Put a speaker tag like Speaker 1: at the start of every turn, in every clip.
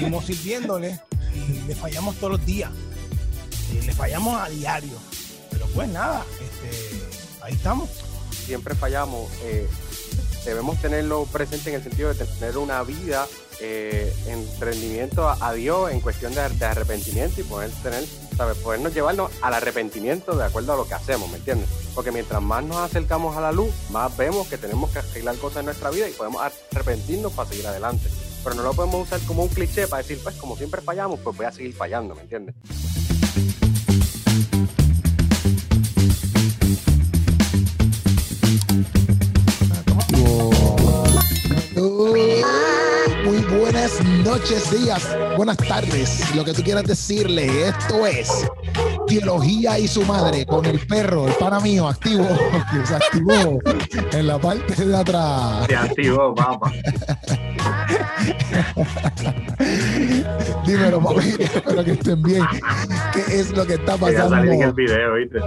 Speaker 1: seguimos sirviéndole y le fallamos todos los días. Y le fallamos a diario. Pero pues nada, este, ahí estamos.
Speaker 2: Siempre fallamos. Eh, debemos tenerlo presente en el sentido de tener una vida eh, en rendimiento a, Dios en cuestión de, arrepentimiento y poder tener, ¿sabes? podernos llevarnos al arrepentimiento de acuerdo a lo que hacemos, ¿me entiendes? Porque mientras más nos acercamos a la luz, más vemos que tenemos que arreglar cosas en nuestra vida y podemos arrepentirnos para seguir adelante. Pero no lo podemos usar como un cliché para decir, pues como siempre fallamos, pues voy a seguir fallando, ¿me entiendes?
Speaker 3: buenas noches, días, buenas tardes, lo que tú quieras decirle. Esto es Teología y su madre con el perro, el pana mío, activo, que se activó en la parte de atrás.
Speaker 2: Se activó, papá.
Speaker 3: Dímelo, mami, espero que estén bien. ¿Qué es lo que está pasando?
Speaker 2: en el video, ¿viste?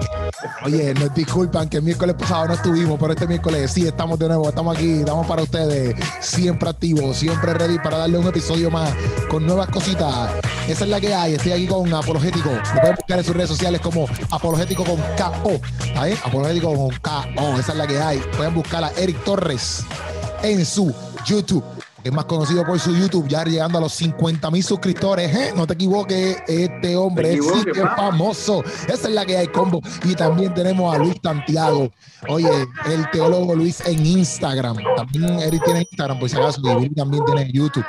Speaker 3: Oye, nos disculpan que el miércoles pasado no estuvimos, pero este miércoles sí estamos de nuevo, estamos aquí, estamos para ustedes, siempre activos, siempre ready para darle un episodio más con nuevas cositas. Esa es la que hay. Estoy aquí con Apologético. Me pueden buscar en sus redes sociales como Apologético con K-O. ¿Ahí? Apologético con K-O. Esa es la que hay. Pueden buscar a Eric Torres en su YouTube es más conocido por su YouTube, ya llegando a los 50 mil suscriptores. ¿eh? No te equivoques, este hombre es famoso. Esa es la que hay combo. Y también tenemos a Luis Santiago. Oye, el teólogo Luis en Instagram. También Eric tiene Instagram, por si acaso, y también tiene YouTube.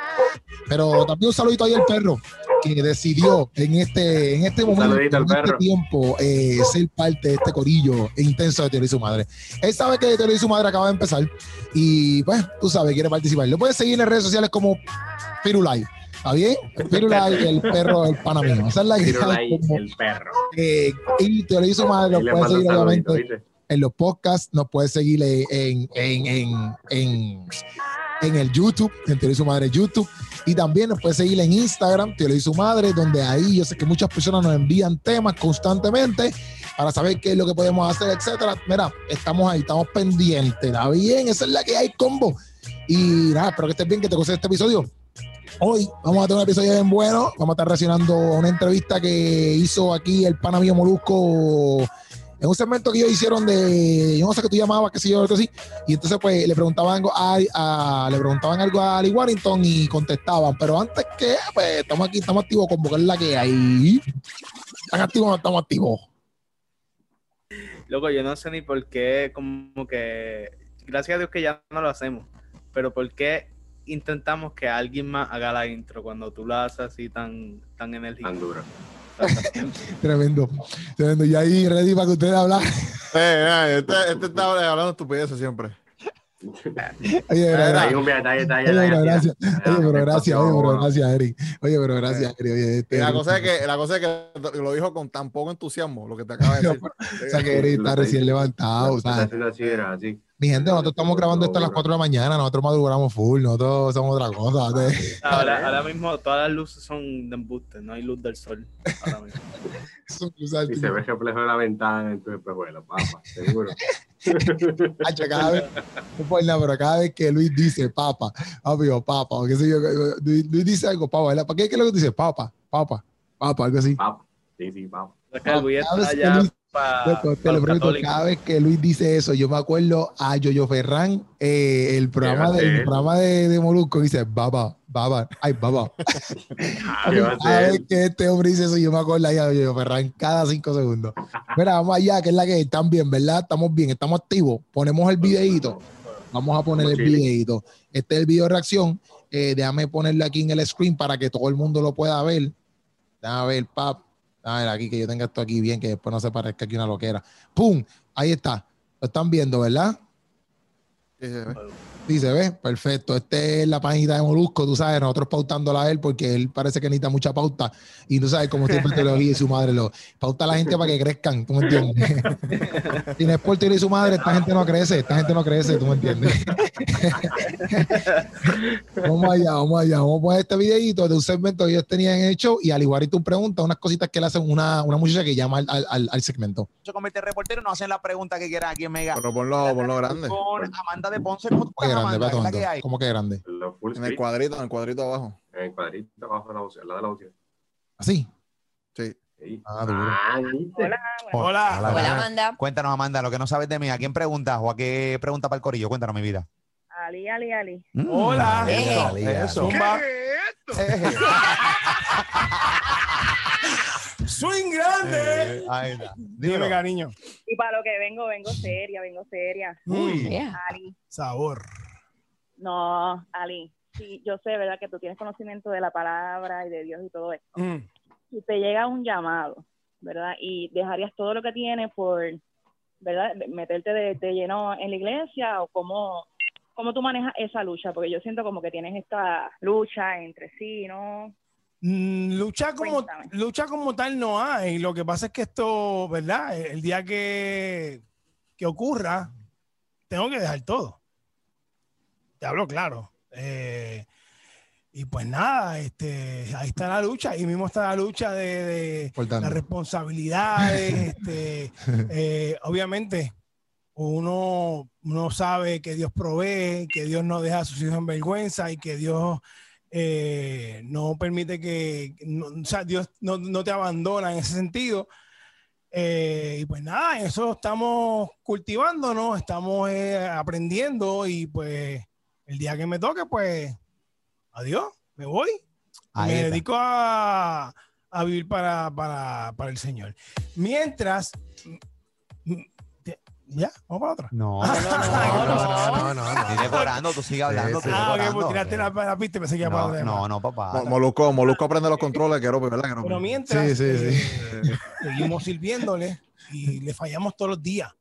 Speaker 3: Pero también un saludito ahí al perro que decidió en este, en este momento, en este tiempo, eh, ser parte de este corillo intenso de Teoría y su madre. Él sabe que Teoría y su madre acaba de empezar y, pues, tú sabes, quiere participar. Lo puedes seguir en redes sociales como Firulai. ¿Está bien? Firulai, el perro, el pana mío. Esa es la
Speaker 2: Firulai, el perro.
Speaker 3: Eh, y Teoría y su madre lo puedes seguir, obviamente, en los podcasts. Nos puedes seguir en, en, en, en, en el YouTube, en Teoría y su madre YouTube. Y también nos puedes seguir en Instagram, Te lo su madre, donde ahí yo sé que muchas personas nos envían temas constantemente para saber qué es lo que podemos hacer, etcétera. Mira, estamos ahí, estamos pendientes, ¿está bien? Esa es la que hay combo. Y nada, espero que estés bien, que te guste este episodio. Hoy vamos a tener un episodio bien bueno. Vamos a estar reaccionando a una entrevista que hizo aquí el pana mío Molusco en un segmento que ellos hicieron de, yo no sé qué tú llamabas, qué sé yo, algo así, y entonces pues le preguntaban algo a, le preguntaban algo a Ali Warrington y contestaban, pero antes que, pues estamos aquí, estamos activos con porque es la que hay. ¿Están activos o no estamos activos?
Speaker 4: Loco, yo no sé ni por qué, como que, gracias a Dios que ya no lo hacemos, pero por qué intentamos que alguien más haga la intro cuando tú la haces así tan, tan enérgica.
Speaker 2: Tan dura.
Speaker 3: tremendo, tremendo. Y ahí, ready para que ustedes hablen.
Speaker 5: Eh, este, este está hablando estupideces siempre.
Speaker 3: Oye, pero,
Speaker 2: gracias. Oye,
Speaker 3: pero gracias. Oye, pero gracias, oye, pero gracias, Eric. Oye, pero gracias, Eric. Oye,
Speaker 5: este, la, cosa es que, la cosa es que lo dijo con tan poco entusiasmo, lo que te acaba de decir.
Speaker 3: o sea, que Eric está recién levantado. O sea,
Speaker 2: así,
Speaker 3: mi gente, nosotros estamos grabando esto a las 4 de la mañana, nosotros madrugamos full, nosotros somos otra cosa.
Speaker 4: Ahora, ahora mismo todas las luces son de embuste, no hay luz del sol. Ahora mismo.
Speaker 2: y se ve reflejo de la ventana en tu espejuelo, papá, seguro.
Speaker 3: cada vez, no pero cada vez que Luis dice papa, papi o papa, o qué sé yo, Luis dice algo, papa, ¿verdad? ¿Para qué es que lo dice? Papa, papa, papa, algo así.
Speaker 2: Papa, sí, sí, papa.
Speaker 3: Cada vez que Luis dice eso, yo me acuerdo a Yoyo Ferran, eh, el programa, de, programa de, de Molusco, dice baba, baba, ay, baba. cada vez que este hombre dice eso, yo me acuerdo a Yoyo Ferran cada cinco segundos. Mira, vamos allá, que es la que están bien, ¿verdad? Estamos bien, estamos activos. Ponemos el videito. Vamos a poner el videito. Este es el video de reacción. Eh, déjame ponerlo aquí en el screen para que todo el mundo lo pueda ver. Déjame ver, pap. A ver, aquí que yo tenga esto aquí bien, que después no se parezca aquí una loquera. ¡Pum! Ahí está. Lo están viendo, ¿verdad? Sí, Sí, se ve, perfecto. Esta es la página de Molusco, tú sabes, nosotros pautándola a él porque él parece que necesita mucha pauta y tú sabes cómo siempre te lo y su madre lo pauta a la gente para que crezcan, ¿tú me entiendes? si no es por y su madre, esta gente no crece, esta gente no crece, ¿tú me entiendes? vamos allá, vamos allá, vamos a poner este videito de un segmento que ellos tenían hecho y al igual y tú preguntas unas cositas que le hacen una, una muchacha que llama al, al, al segmento.
Speaker 1: Como este reportero no hacen la pregunta que quieran aquí en Mega.
Speaker 5: Pero ponlo, ponlo grande.
Speaker 1: Con Amanda de Ponce, ¿cómo
Speaker 3: grande?
Speaker 6: ¿Qué es
Speaker 3: Beto?
Speaker 6: que?
Speaker 3: ¿Cómo que grande?
Speaker 5: En el cuadrito, en el cuadrito abajo.
Speaker 2: en el cuadrito abajo de la opción, al lado de la opción.
Speaker 3: ¿Así?
Speaker 5: Sí.
Speaker 2: Sí.
Speaker 3: Ah.
Speaker 2: Ah, ¿viste?
Speaker 7: Hola.
Speaker 1: Hola.
Speaker 6: Hola.
Speaker 8: Hola, Amanda.
Speaker 6: Cuéntanos, Amanda, lo que no sabes de mí. ¿A quién preguntas o a qué pregunta para el corillo? Cuéntanos mi vida.
Speaker 7: Ali, Ali, Ali.
Speaker 6: Mm,
Speaker 1: Hola.
Speaker 6: Eso,
Speaker 8: Eh.
Speaker 6: eso.
Speaker 1: Zumba.
Speaker 6: Eh,
Speaker 1: Swing grande.
Speaker 6: eh, ahí está.
Speaker 1: Dime, cariño.
Speaker 7: Y para lo que vengo, vengo seria, vengo seria.
Speaker 1: Mm,
Speaker 8: Yeah.
Speaker 7: Ali,
Speaker 1: sabor.
Speaker 7: no, Ali. Sí, yo sé, ¿verdad? Que tú tienes conocimiento de la palabra y de Dios y todo esto.
Speaker 1: Mm.
Speaker 7: Si te llega un llamado, ¿verdad? Y dejarías todo lo que tienes por, ¿verdad? Meterte de, de lleno en la iglesia o cómo, cómo tú manejas esa lucha, porque yo siento como que tienes esta lucha entre sí, ¿no?
Speaker 1: Mm, Lucha como, lucha como tal no hay. Lo que pasa es que esto, ¿verdad? El día que, que ocurra, tengo que dejar todo. Te hablo claro. Eh, y pues nada, este, ahí está la lucha. Ahí mismo está la lucha de, de las responsabilidades. este, eh, obviamente, uno, uno sabe que Dios provee, que Dios no deja a sus hijos en vergüenza y que Dios eh, no permite que, no- o sea, Dios no, no te abandona en ese sentido. Eh, y pues nada, en eso estamos cultivándonos, estamos eh, aprendiendo y pues el día que me toque, pues adiós, me voy.
Speaker 6: Ahí
Speaker 1: me
Speaker 6: está.
Speaker 1: dedico a, a vivir para, para, para el Señor. Mientras, ya, vamos para otra.
Speaker 6: No,
Speaker 8: No, no, no, no,
Speaker 6: no, no. Estoy decorando, tú sigue hablando.
Speaker 1: Ah, ok, pues tiraste la, la pista y que iba para
Speaker 6: No, no, no, papá.
Speaker 5: Mo- Molusco, Molusco aprende los controles, que ¿verdad? Que
Speaker 1: Pero mientras
Speaker 3: Sí, sí, sí.
Speaker 1: eh, seguimos sirviéndole y le fallamos todos los días.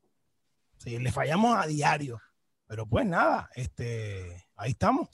Speaker 1: Sí, le fallamos a diario. Pero pues nada, este, ahí estamos.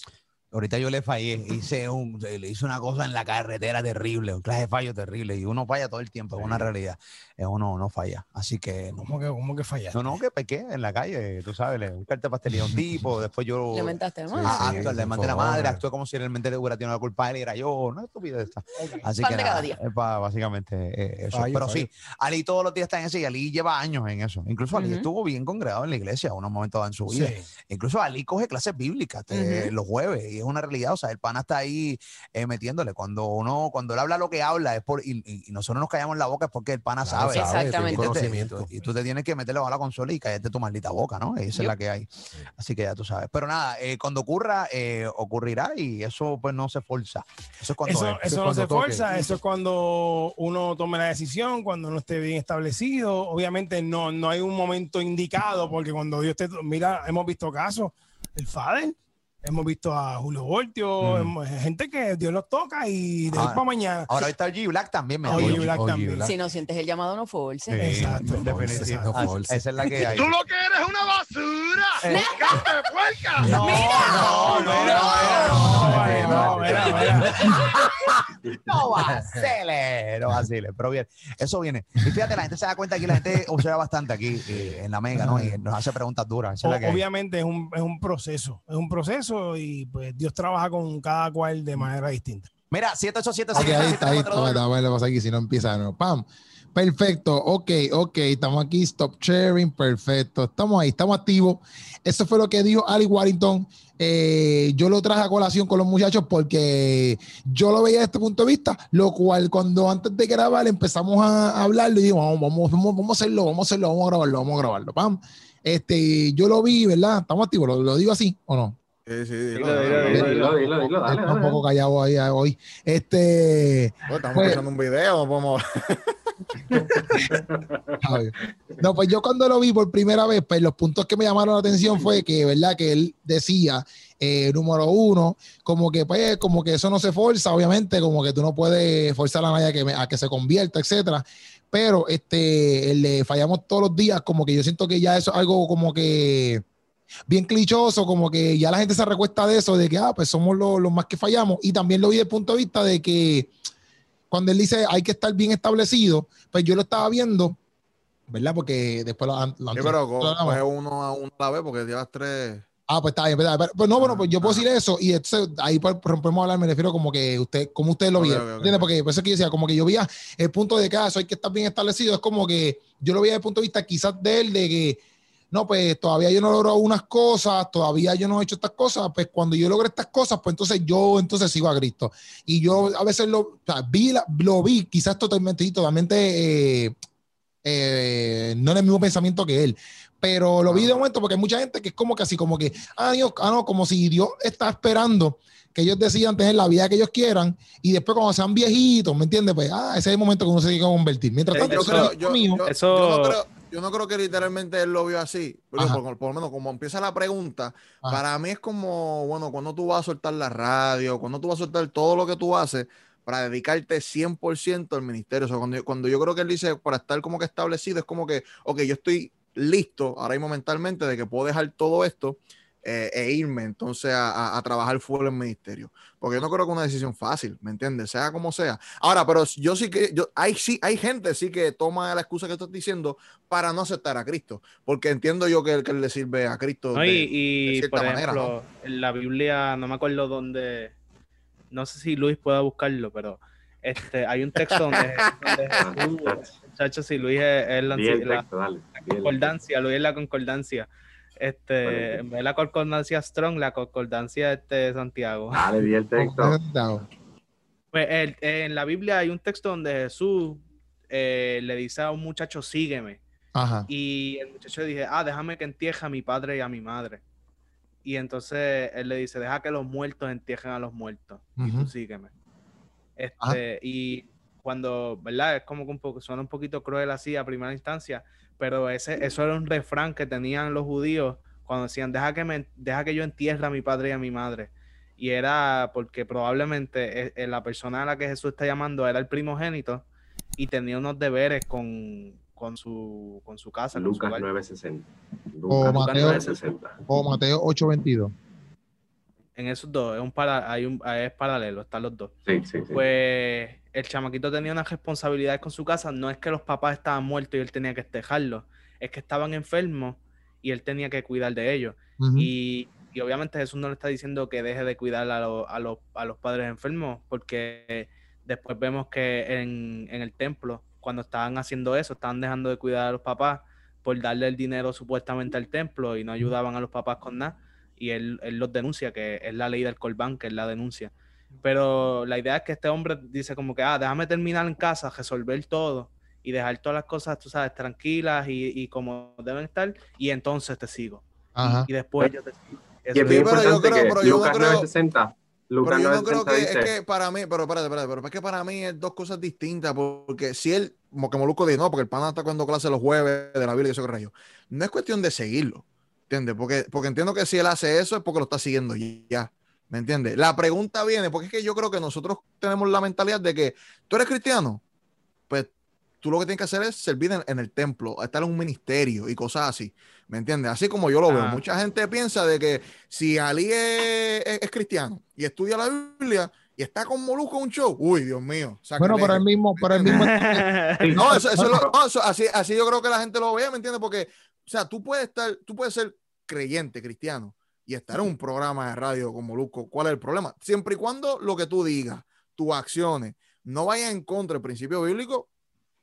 Speaker 6: Ahorita yo le fallé, hice, un, le hice una cosa en la carretera terrible, un clase de fallo terrible, y uno falla todo el tiempo, es una realidad, uno no falla, así que no,
Speaker 1: ¿Cómo que, cómo que fallaste?
Speaker 6: no, no, que pequé en la calle, tú sabes, le buscarte pastelería a un tipo, después yo
Speaker 8: Le mentaste,
Speaker 6: ah,
Speaker 8: hermano.
Speaker 3: Sí,
Speaker 6: acto- le mandé la madre, actué como si realmente le hubiera tenido la culpa él y era yo, no estupidez esta.
Speaker 1: Ok.
Speaker 6: Así
Speaker 8: Pan
Speaker 6: que
Speaker 8: de
Speaker 6: nada,
Speaker 8: cada día.
Speaker 6: es pa- básicamente eh, eso.
Speaker 3: Fallo,
Speaker 6: Pero
Speaker 3: fallo.
Speaker 6: sí, Ali todos los días está en eso y Ali lleva años en eso. Incluso Ali
Speaker 8: Ujú.
Speaker 6: estuvo bien congregado en la iglesia unos momentos en su vida.
Speaker 1: Sí.
Speaker 6: Incluso Ali coge clases bíblicas eh,
Speaker 8: Ujú.
Speaker 6: los jueves y es una realidad. O sea, el pana está ahí eh, metiéndole. Cuando uno, cuando él habla lo que habla, es por, y, y- nosotros nos callamos la boca es porque el pana
Speaker 3: Claro,
Speaker 6: sabe.
Speaker 8: Exactamente.
Speaker 3: Conocimiento.
Speaker 6: Y tú, y tú te tienes que meterle a la consola y callarte tu maldita boca, ¿no? Esa es
Speaker 8: Yup.
Speaker 6: la que hay. Así que ya tú sabes. Pero nada, eh, cuando ocurra, eh, ocurrirá y eso pues no se forza. Eso es cuando
Speaker 1: Eso,
Speaker 6: es.
Speaker 1: eso no
Speaker 3: cuando
Speaker 1: se
Speaker 3: toque.
Speaker 1: fuerza, eso es cuando uno tome la decisión, cuando no esté bien establecido. Obviamente no, no hay un momento indicado, porque cuando Dios te... Mira, hemos visto casos, el Fader, hemos visto a Julio Voltio,
Speaker 6: Mm.
Speaker 1: hemos- gente que Dios los toca y de hoy
Speaker 6: Ah,
Speaker 1: para mañana.
Speaker 6: Ahora está el G Black también.
Speaker 1: Black también.
Speaker 3: Black.
Speaker 8: Si no sientes el llamado, no force.
Speaker 6: Sí,
Speaker 1: Exacto.
Speaker 3: No
Speaker 6: Ah,
Speaker 3: force.
Speaker 6: Esa es la que hay.
Speaker 5: lo que eres una basura!
Speaker 6: Eh.
Speaker 5: puerca!
Speaker 6: No, no, no, no,
Speaker 1: no,
Speaker 6: no. No vacile, no vacile, pero bien, eso viene. Y fíjate, la gente se da cuenta aquí, la gente observa bastante aquí eh, en la mega, ¿no? Y nos hace preguntas duras. esa es la que hay.
Speaker 1: Obviamente es un, es un proceso, es un proceso y pues Dios trabaja con cada cual de manera distinta.
Speaker 6: Mira, 787
Speaker 3: Ok, ahí está, ahí está. Vamos a ver lo que pasa aquí si no empieza. No. Pam. Perfecto. Ok, ok. Estamos aquí. Stop sharing. Perfecto. Estamos ahí. Estamos activos. Eso fue lo que dijo Ali Warrington. Eh, yo lo traje a colación con los muchachos porque yo lo veía desde este punto de vista, lo cual cuando antes de grabar empezamos a hablarlo y digo, vamos, vamos, vamos, vamos a hacerlo, vamos a hacerlo, vamos a grabarlo, vamos a grabarlo. Pam. Este, yo lo vi, ¿verdad? Estamos activos, lo, lo digo así o no.
Speaker 5: Sí, sí,
Speaker 4: Dilo,
Speaker 5: dilo,
Speaker 4: dilo,
Speaker 5: dilo,
Speaker 4: dilo,
Speaker 5: dilo.
Speaker 2: Dilo, dilo, dilo, dale,
Speaker 3: Está un poco callado ahí hoy. Este,
Speaker 5: Estamos
Speaker 3: Pues-
Speaker 5: escuchando un video, no podemos.
Speaker 3: Javi. No, pues yo cuando lo vi por primera vez, pues los puntos que me llamaron la atención fue que, ¿verdad? Que él decía, eh, número uno, como que pues, como que eso no se forza, obviamente, como que tú no puedes forzar a nadie a que, me- a que se convierta, etcétera. Pero este, el de fallamos todos los días, como que yo siento que ya eso es algo como que bien clichoso, como que ya la gente se recuesta de eso, de que, ah, pues somos los, los más que fallamos. Y también lo vi desde el punto de vista de que cuando él dice hay que estar bien establecido, pues yo lo estaba viendo, ¿verdad? Porque después lo, lo-
Speaker 5: Sí, pero coge uno a uno a la vez porque llevas tres.
Speaker 3: Ah, pues está bien, ¿verdad? Pero, pues no, bueno, pues yo puedo
Speaker 5: Ah.
Speaker 3: decir eso y entonces ahí pues, podemos hablar, me refiero como que usted, como ustedes lo vieron,
Speaker 5: ok, ok.
Speaker 3: ¿entiendes? Porque por eso que yo decía, como que yo veía el punto de que ah, hay que estar bien establecido, es como que yo lo veía desde el punto de vista quizás de él, de que no, pues todavía yo no logro unas cosas, todavía yo no he hecho estas cosas, pues cuando yo logre estas cosas, pues entonces yo entonces sigo a Cristo. Y yo a veces lo, o sea, vi, la- lo vi quizás totalmente, y totalmente, eh, eh, no en el mismo pensamiento que él, pero lo vi de momento porque hay mucha gente que es como que así, como que, ah, Dios, ah, no, como si Dios está esperando que ellos decidan tener la vida que ellos quieran y después cuando sean viejitos, ¿me entiendes? Pues, ah, ese es el momento que uno se tiene que convertir. Mientras
Speaker 4: Eh,
Speaker 3: tanto,
Speaker 5: yo,
Speaker 3: ese
Speaker 5: creo, yo,
Speaker 3: mío.
Speaker 5: yo-
Speaker 4: Eso-
Speaker 5: yo no creo, yo no creo que literalmente él lo vio así. Pero por, por lo menos como empieza la pregunta,
Speaker 3: Ajá.
Speaker 5: para mí es como, bueno, cuando tú vas a soltar la radio, cuando tú vas a soltar todo lo que tú haces para dedicarte 100% al ministerio. O sea, cuando, yo- cuando yo creo que él dice para estar como que establecido, es como que, ok, yo estoy listo ahora mismo mentalmente de que puedo dejar todo esto eh, e irme entonces a, a- a trabajar fuera en el ministerio. Porque yo no creo que es una decisión fácil, ¿me entiendes? Sea como sea. Ahora, pero yo sí que, yo, hay, sí, hay gente sí que toma la excusa que estás diciendo para no aceptar a Cristo. Porque entiendo yo que, que le sirve a Cristo.
Speaker 4: No,
Speaker 5: de-
Speaker 4: y, y,
Speaker 5: de cierta
Speaker 4: por
Speaker 5: manera,
Speaker 4: ejemplo, en la Biblia, no me acuerdo dónde, no sé si Luis pueda buscarlo, pero este, hay un texto donde, donde Jesús, muchachos, si Luis es, es la,
Speaker 2: el
Speaker 4: la
Speaker 2: texto, dale. el-
Speaker 4: concordancia, Luis es la concordancia. Este, en vez de la concordancia Strong, la concordancia este de Santiago.
Speaker 2: Dale, di el texto.
Speaker 4: Pues el- en la Biblia hay un texto donde Jesús eh, le dice a un muchacho, sígueme.
Speaker 3: Ajá.
Speaker 4: Y el muchacho dice, ah, déjame que entierre a mi padre y a mi madre. Y entonces él le dice, deja que los muertos entierren a los muertos. Y
Speaker 3: Ujú.
Speaker 4: tú sígueme. Este, y cuando, ¿verdad? Es como que un poco, suena un poquito cruel así a primera instancia, pero ese, eso era un refrán que tenían los judíos cuando decían, deja que, me, deja que yo entierre a mi padre y a mi madre. Y era porque probablemente eh, eh, la persona a la que Jesús está llamando era el primogénito y tenía unos deberes con, con, su, con su casa.
Speaker 2: Lucas
Speaker 4: hogar.
Speaker 2: 960.
Speaker 3: O
Speaker 2: Lucas
Speaker 3: Mateo,
Speaker 2: 960.
Speaker 3: o Mateo 8:22.
Speaker 4: En esos dos, es, un para, hay un, es paralelo, están los dos.
Speaker 2: Sí, sí, sí.
Speaker 4: Pues el chamaquito tenía unas responsabilidades con su casa. No es que los papás estaban muertos y él tenía que dejarlos, es que estaban enfermos y él tenía que cuidar de ellos. Y, y obviamente Jesús no le está diciendo que deje de cuidar a, lo- a, los, a los padres enfermos, porque después vemos que en, en el templo, cuando estaban haciendo eso, estaban dejando de cuidar a los papás por darle el dinero supuestamente al templo y no ayudaban a los papás con nada. Y él, él los denuncia, que es la ley del Corbán, que es la denuncia. Pero la idea es que este hombre dice como que, ah, déjame terminar en casa, resolver todo y dejar todas las cosas, tú sabes, tranquilas y, y como deben estar, y entonces te sigo.
Speaker 3: Ajá.
Speaker 4: Y después yo te sigo.
Speaker 2: Y
Speaker 4: Eso
Speaker 2: es bien
Speaker 5: pero yo creo-
Speaker 2: que
Speaker 5: pero yo no
Speaker 2: Lucas
Speaker 5: creo-
Speaker 2: 960. Lucas
Speaker 5: Pero yo no creo
Speaker 2: 960
Speaker 5: que
Speaker 2: dice,
Speaker 5: es que para mí, pero espérate, espérate, pero es que para mí es dos cosas distintas, porque si él, como que Moluco dice, no, porque el pana está cuando clase los jueves de la Biblia y eso que rayo, no es cuestión de seguirlo, ¿entiendes? Porque, porque entiendo que si él hace eso es porque lo está siguiendo ya, ¿me entiendes? La pregunta viene, porque es que yo creo que nosotros tenemos la mentalidad de que tú eres cristiano, pues tú lo que tienes que hacer es servir en, en el templo, estar en un ministerio y cosas así, ¿me entiendes? Así como yo lo veo.
Speaker 4: Ah.
Speaker 5: Mucha gente piensa de que si Ali es, es- es cristiano y estudia la Biblia y está con Molusco en un show, uy, Dios mío.
Speaker 3: Bueno, pero el mismo, pero el mismo.
Speaker 5: No, eso, eso es lo- no, eso- así, así yo creo que la gente lo ve, ¿me entiendes? Porque, o sea, tú puedes estar, tú puedes ser creyente, cristiano, y estar en un programa de radio como Molusco. ¿Cuál es el problema? Siempre y cuando lo que tú digas, tus acciones, no vayan en contra del principio bíblico,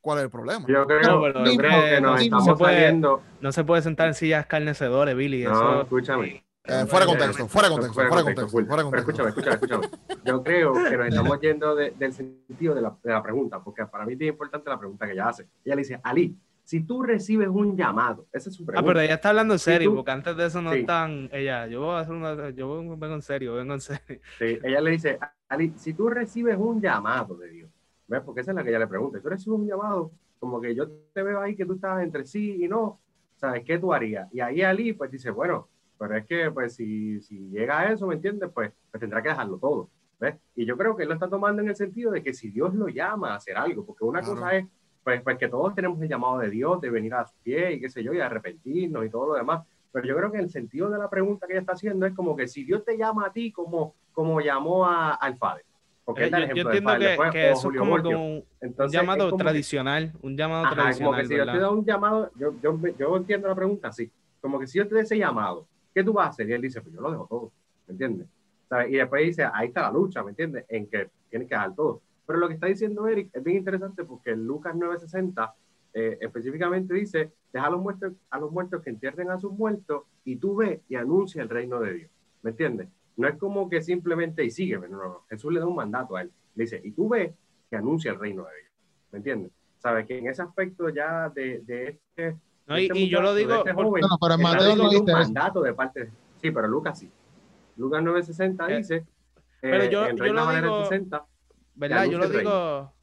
Speaker 5: ¿cuál es el problema?
Speaker 2: yo creo,
Speaker 4: No, pero
Speaker 2: yo
Speaker 4: es
Speaker 2: creo
Speaker 4: que
Speaker 2: nos
Speaker 4: no se
Speaker 2: estamos
Speaker 4: puede-
Speaker 2: saliendo.
Speaker 4: no se puede sentar en sillas escarnecedores, Billy.
Speaker 2: No,
Speaker 4: Eso,
Speaker 2: escúchame.
Speaker 5: Eh, fuera de contexto, fuera de contexto, fuera de contexto,
Speaker 2: full.
Speaker 5: fuera contexto.
Speaker 2: escúchame, escúchame, escúchame. Yo creo que nos estamos yendo de- del sentido de la, de la pregunta, porque para mí es importante la pregunta que ella hace. Ella le dice, Ali, si tú recibes un llamado, esa es su
Speaker 4: Ah,
Speaker 2: pregunta.
Speaker 4: pero ella está hablando en
Speaker 2: Si
Speaker 4: serio,
Speaker 2: tú-
Speaker 4: porque antes de eso no
Speaker 2: Sí.
Speaker 4: están. Ella, yo voy a hacer una. Yo vengo en serio, vengo en serio.
Speaker 2: Sí, ella le dice, Ali, si tú recibes un llamado de Dios, ¿ves? Porque esa es la que ella le pregunta. Si tú recibes un llamado, como que yo te veo ahí que tú estás entre sí y no, ¿sabes qué tú harías? Y ahí Ali, pues dice, bueno, pero es que, pues, si, si llega a eso, ¿me entiendes? Pues, pues tendrá que dejarlo todo, ¿ves? Y yo creo que él lo está tomando en el sentido de que si Dios lo llama a hacer algo, porque una
Speaker 5: Claro.
Speaker 2: cosa es, pues, pues que todos tenemos el llamado de Dios, de venir a su pie y qué sé yo, y arrepentirnos y todo lo demás. Pero yo creo que el sentido de la pregunta que ella está haciendo es como que si Dios te llama a ti como, como llamó a, al Fader. Porque
Speaker 4: Eh, yo, yo
Speaker 2: del
Speaker 4: entiendo
Speaker 2: Fader,
Speaker 4: que,
Speaker 2: después,
Speaker 4: que
Speaker 2: o
Speaker 4: eso es
Speaker 2: Julio
Speaker 4: como que un, un
Speaker 2: Entonces,
Speaker 4: llamado
Speaker 2: es como que-
Speaker 4: tradicional. Un llamado
Speaker 2: Ajá, como
Speaker 4: tradicional.
Speaker 2: que si yo te doy un llamado, yo, yo, yo entiendo la pregunta así, como que si yo te doy ese llamado, ¿qué tú vas a hacer? Y él dice, pues yo lo dejo todo, ¿me entiendes? ¿Sabes? Y después dice, ahí está la lucha, ¿me entiendes? En que tienes que dejar todo. Pero lo que está diciendo Eric es bien interesante porque en Lucas 960 eh, específicamente dice, deja a los, muertos, a los muertos que entierren a sus muertos y tú ve y anuncia el reino de Dios. ¿Me entiendes? No es como que simplemente y sígueme, no, no, Jesús le da un mandato a él. Le dice, y tú ve que anuncia el reino de Dios. ¿Me entiendes? Sabes que en ese aspecto ya de, de este...
Speaker 4: No,
Speaker 2: de
Speaker 4: y,
Speaker 2: este
Speaker 4: y yo lo digo,
Speaker 2: este joven,
Speaker 3: No, pero Mateo no
Speaker 2: un mandato de parte de... Sí, pero Lucas sí. Lucas 9.60
Speaker 4: Eh,
Speaker 2: dice...
Speaker 4: pero
Speaker 2: eh,
Speaker 4: yo-
Speaker 2: en
Speaker 4: yo
Speaker 2: Reina
Speaker 4: lo
Speaker 2: Valera
Speaker 4: digo-
Speaker 2: 60,
Speaker 4: ¿verdad? Yo lo digo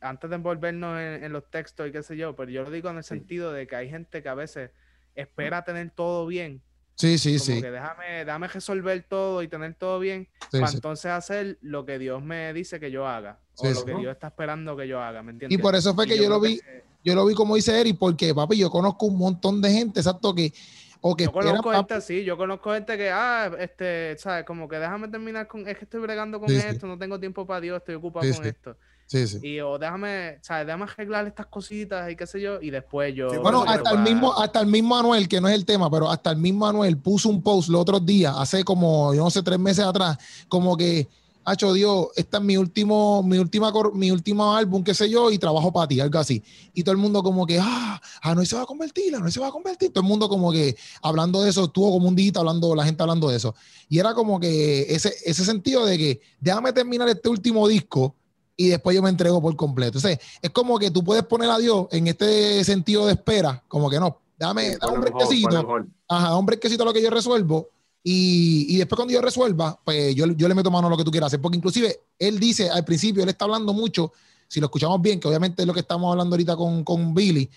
Speaker 4: antes de envolvernos en, en los textos y qué sé yo, pero yo lo digo en el
Speaker 2: Sí.
Speaker 4: sentido de que hay gente que a veces espera tener todo bien,
Speaker 3: Sí, sí,
Speaker 4: como
Speaker 3: sí.
Speaker 4: que déjame, déjame resolver todo y tener todo bien,
Speaker 3: sí,
Speaker 4: para
Speaker 3: sí.
Speaker 4: entonces hacer lo que Dios me dice que yo haga, o lo que Dios está esperando que yo haga, ¿me entiendes?
Speaker 3: Y por eso fue que yo, lo vi,
Speaker 4: que-
Speaker 3: yo lo vi como dice Eric, porque papi, yo conozco un montón de gente, exacto, que o que
Speaker 4: Yo conozco gente así, yo conozco gente que, ah, este, ¿sabes? Como que déjame terminar con, es que estoy bregando con
Speaker 3: Sí, sí.
Speaker 4: esto, no tengo tiempo para Dios, estoy ocupado
Speaker 3: Sí,
Speaker 4: con
Speaker 3: sí.
Speaker 4: esto.
Speaker 3: Sí, sí.
Speaker 4: Y o déjame, ¿sabes? Déjame arreglar estas cositas y qué sé yo, y después yo...
Speaker 5: Sí,
Speaker 3: Bueno, hasta el mismo, hasta el mismo Anuel, que no es el tema, pero hasta el mismo Anuel puso un post los otros días, hace como, yo no sé, tres meses atrás, como que, hacho Dios, esta es mi último, mi última, mi último álbum, qué sé yo, y trabajo para ti, algo así. Y todo el mundo como que, ah, Anuel se va a convertir, Anuel se va a convertir. Todo el mundo como que hablando de eso, estuvo como un día hablando, la gente hablando de eso. Y era como que ese, ese sentido de que, déjame terminar este último disco y después yo me entrego por completo. O sea, es como que tú puedes poner a Dios en este sentido de espera, como que no, dame, dame un brequecito, ajá, un brequecito a lo que yo resuelvo. Y, y después cuando yo resuelva, pues yo, yo le meto mano a lo que tú quieras hacer. Porque inclusive él dice al principio, él está hablando mucho, si lo escuchamos bien, que obviamente es lo que estamos hablando ahorita con, con Billy,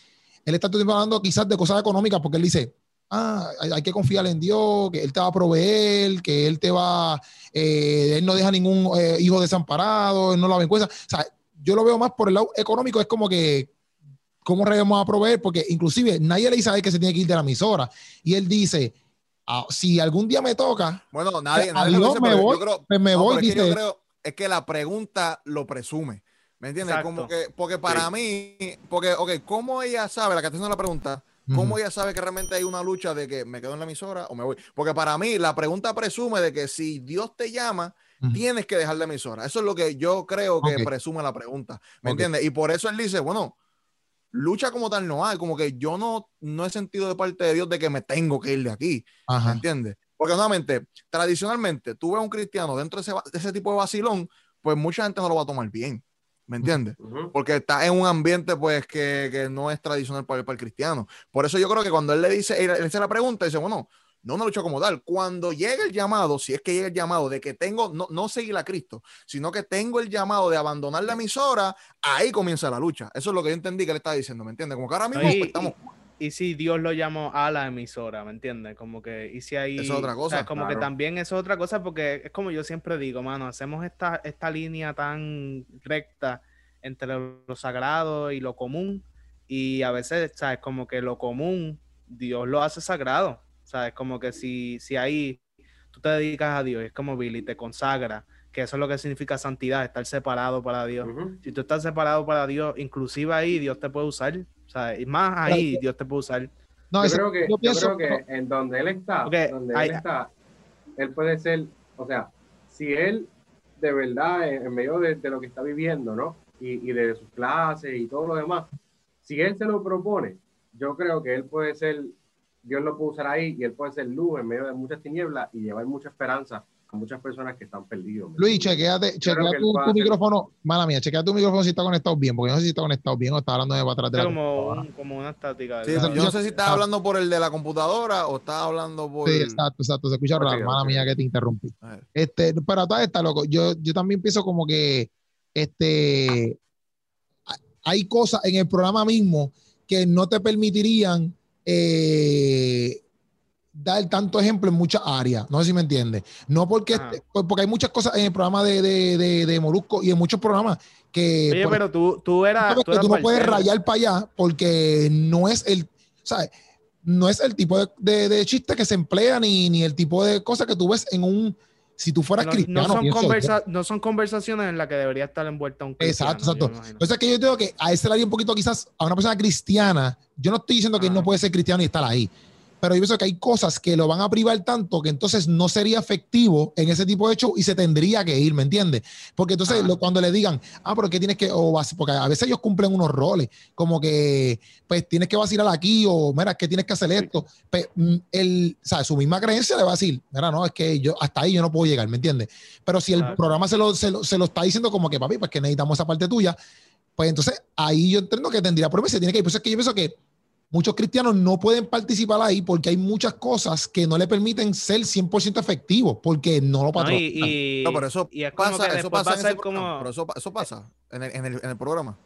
Speaker 3: él está todo el tiempo hablando quizás de cosas económicas, porque él dice, ah, hay, hay que confiar en Dios, que Él te va a proveer, que Él te va, eh, Él no deja ningún eh, hijo desamparado, Él no lo avergüenza. O sea, yo lo veo más por el lado económico, es como que, ¿cómo vamos a proveer? Porque inclusive nadie le dice a él que se tiene que ir de la emisora. Y él dice, ah, si algún día me toca,
Speaker 5: Bueno, nadie,
Speaker 3: A
Speaker 5: nadie dice,
Speaker 3: me voy,
Speaker 5: yo creo,
Speaker 3: pues me
Speaker 5: no,
Speaker 3: voy,
Speaker 5: es que yo
Speaker 3: dice.
Speaker 5: creo es que la pregunta lo presume. ¿Me entiendes?
Speaker 4: Exacto.
Speaker 5: Como que, porque para mí, porque, ok, ¿cómo ella sabe, la que está haciendo la pregunta, cómo ella sabe que realmente hay una lucha de que me quedo en la emisora o me voy? Porque para mí, la pregunta presume de que si Dios te llama, tienes que dejar la emisora. Eso es lo que yo creo que presume la pregunta. ¿Me
Speaker 3: Ok.
Speaker 5: entiendes? Y por eso él dice, bueno, lucha como tal no hay, como que yo no, no he sentido de parte de Dios de que me tengo que ir de aquí. ¿Me
Speaker 3: Ajá.
Speaker 5: entiendes? Porque nuevamente, tradicionalmente, tú ves a un cristiano dentro de ese, de ese tipo de vacilón, pues mucha gente no lo va a tomar bien. ¿Me entiendes? Porque está en un ambiente, pues, que, que no es tradicional para, el- para el cristiano. Por eso yo creo que cuando él le dice, él, él hace la pregunta, dice, bueno, no una lucha como tal. Cuando llegue el llamado, si es que llega el llamado de que tengo, no, no seguir a Cristo, sino que tengo el llamado de abandonar la emisora, ahí comienza la lucha. Eso es lo que yo entendí que él estaba diciendo, ¿me entiendes? Como que ahora mismo
Speaker 4: y,
Speaker 5: pues, estamos...
Speaker 4: y- y si Dios lo llamó a la emisora, ¿me entiendes? Como que, y si.
Speaker 5: Eso es otra cosa,
Speaker 4: o sea, como que
Speaker 2: claro.
Speaker 4: también eso es otra cosa, porque es como yo siempre digo, mano, hacemos esta, esta línea tan recta entre lo sagrado y lo común, y a veces, ¿sabes? Como que lo común, Dios lo hace sagrado, ¿sabes? Como que si, si ahí tú te dedicas a Dios, es como Billy, te consagra, que eso es lo que significa santidad, estar separado para Dios. Si tú estás separado para Dios, inclusive ahí Dios te puede usar, ¿sabes? Y más ahí Dios te puede usar.
Speaker 3: No,
Speaker 2: yo,
Speaker 3: ese-
Speaker 2: creo que,
Speaker 3: yo
Speaker 2: yo
Speaker 3: pienso
Speaker 2: creo que en donde él está, donde él está, él puede ser, o sea, si él de verdad, en, en medio de, de lo que está viviendo, ¿no? Y, y de sus clases y todo lo demás, si él se lo propone, yo creo que él puede ser, Dios lo puede usar ahí y él puede ser luz en medio de muchas tinieblas y llevar mucha esperanza a muchas personas que están perdidos. ¿me
Speaker 3: Luis, chequeate, chequea tu, tu
Speaker 2: hacer-
Speaker 3: micrófono, mala mía, chequea tu micrófono si está conectado bien, porque yo no sé si está conectado bien o está hablando de para atrás de
Speaker 4: Es
Speaker 3: la
Speaker 4: como, un- como una estática.
Speaker 5: Yo no sé si estás
Speaker 3: Ah.
Speaker 5: hablando por el de la computadora o estás hablando por...
Speaker 3: Sí, exacto, exacto, se escucha raro, mala mía que te interrumpí. Este, pero toda esta, loco, yo, yo también pienso como que este ha- hay cosas en el programa mismo que no te permitirían eh, dar tanto ejemplo en muchas áreas. No sé si me entiendes. No porque, este- porque hay muchas cosas en el programa de, de, de, de Molusco y en muchos programas que
Speaker 4: Oye,
Speaker 3: por
Speaker 4: pero tú, tú eras. tú
Speaker 3: que
Speaker 4: eras
Speaker 3: tú no puedes rayar para allá porque no es el, ¿sabes? No es el tipo de chiste que se emplea ni, ni el tipo de cosas que tú ves en un, si tú fueras
Speaker 4: No,
Speaker 3: cristiano.
Speaker 4: no son
Speaker 3: pienso yo.
Speaker 4: conversa- no son conversaciones en las que debería estar envuelta un cristiano.
Speaker 3: Exacto, exacto. O sea que yo digo que a ese le un poquito quizás a una persona cristiana. Yo no estoy diciendo que
Speaker 4: Ah.
Speaker 3: no puede ser cristiano y estar ahí, pero yo pienso que hay cosas que lo van a privar tanto que entonces no sería efectivo en ese tipo de hecho y se tendría que ir, ¿me entiendes? Porque entonces
Speaker 4: Ah.
Speaker 3: lo- cuando le digan, ah, pero ¿qué tienes que, o vas- porque a veces ellos cumplen unos roles, como que, pues tienes que vacilar aquí o, mira, que tienes que hacer esto. Pues, el, o sea, su misma creencia le va a decir, mira, no, es que yo hasta ahí yo no puedo llegar, ¿me entiendes? Pero si el
Speaker 4: Claro.
Speaker 3: programa se lo, se, lo, se lo está diciendo como que, papi, pues que necesitamos esa parte tuya, pues entonces ahí yo entiendo que tendría problema y se tiene que ir. Por eso es que yo pienso que muchos cristianos no pueden participar ahí porque hay muchas cosas que no le permiten ser 100% efectivos porque no lo
Speaker 4: ¿no?
Speaker 3: patrocinan.
Speaker 4: Y, y,
Speaker 5: No, pero eso
Speaker 4: y es como
Speaker 5: pasa, eso pasa en ese
Speaker 4: como...
Speaker 5: pero eso, eso pasa en el, en el, en el programa.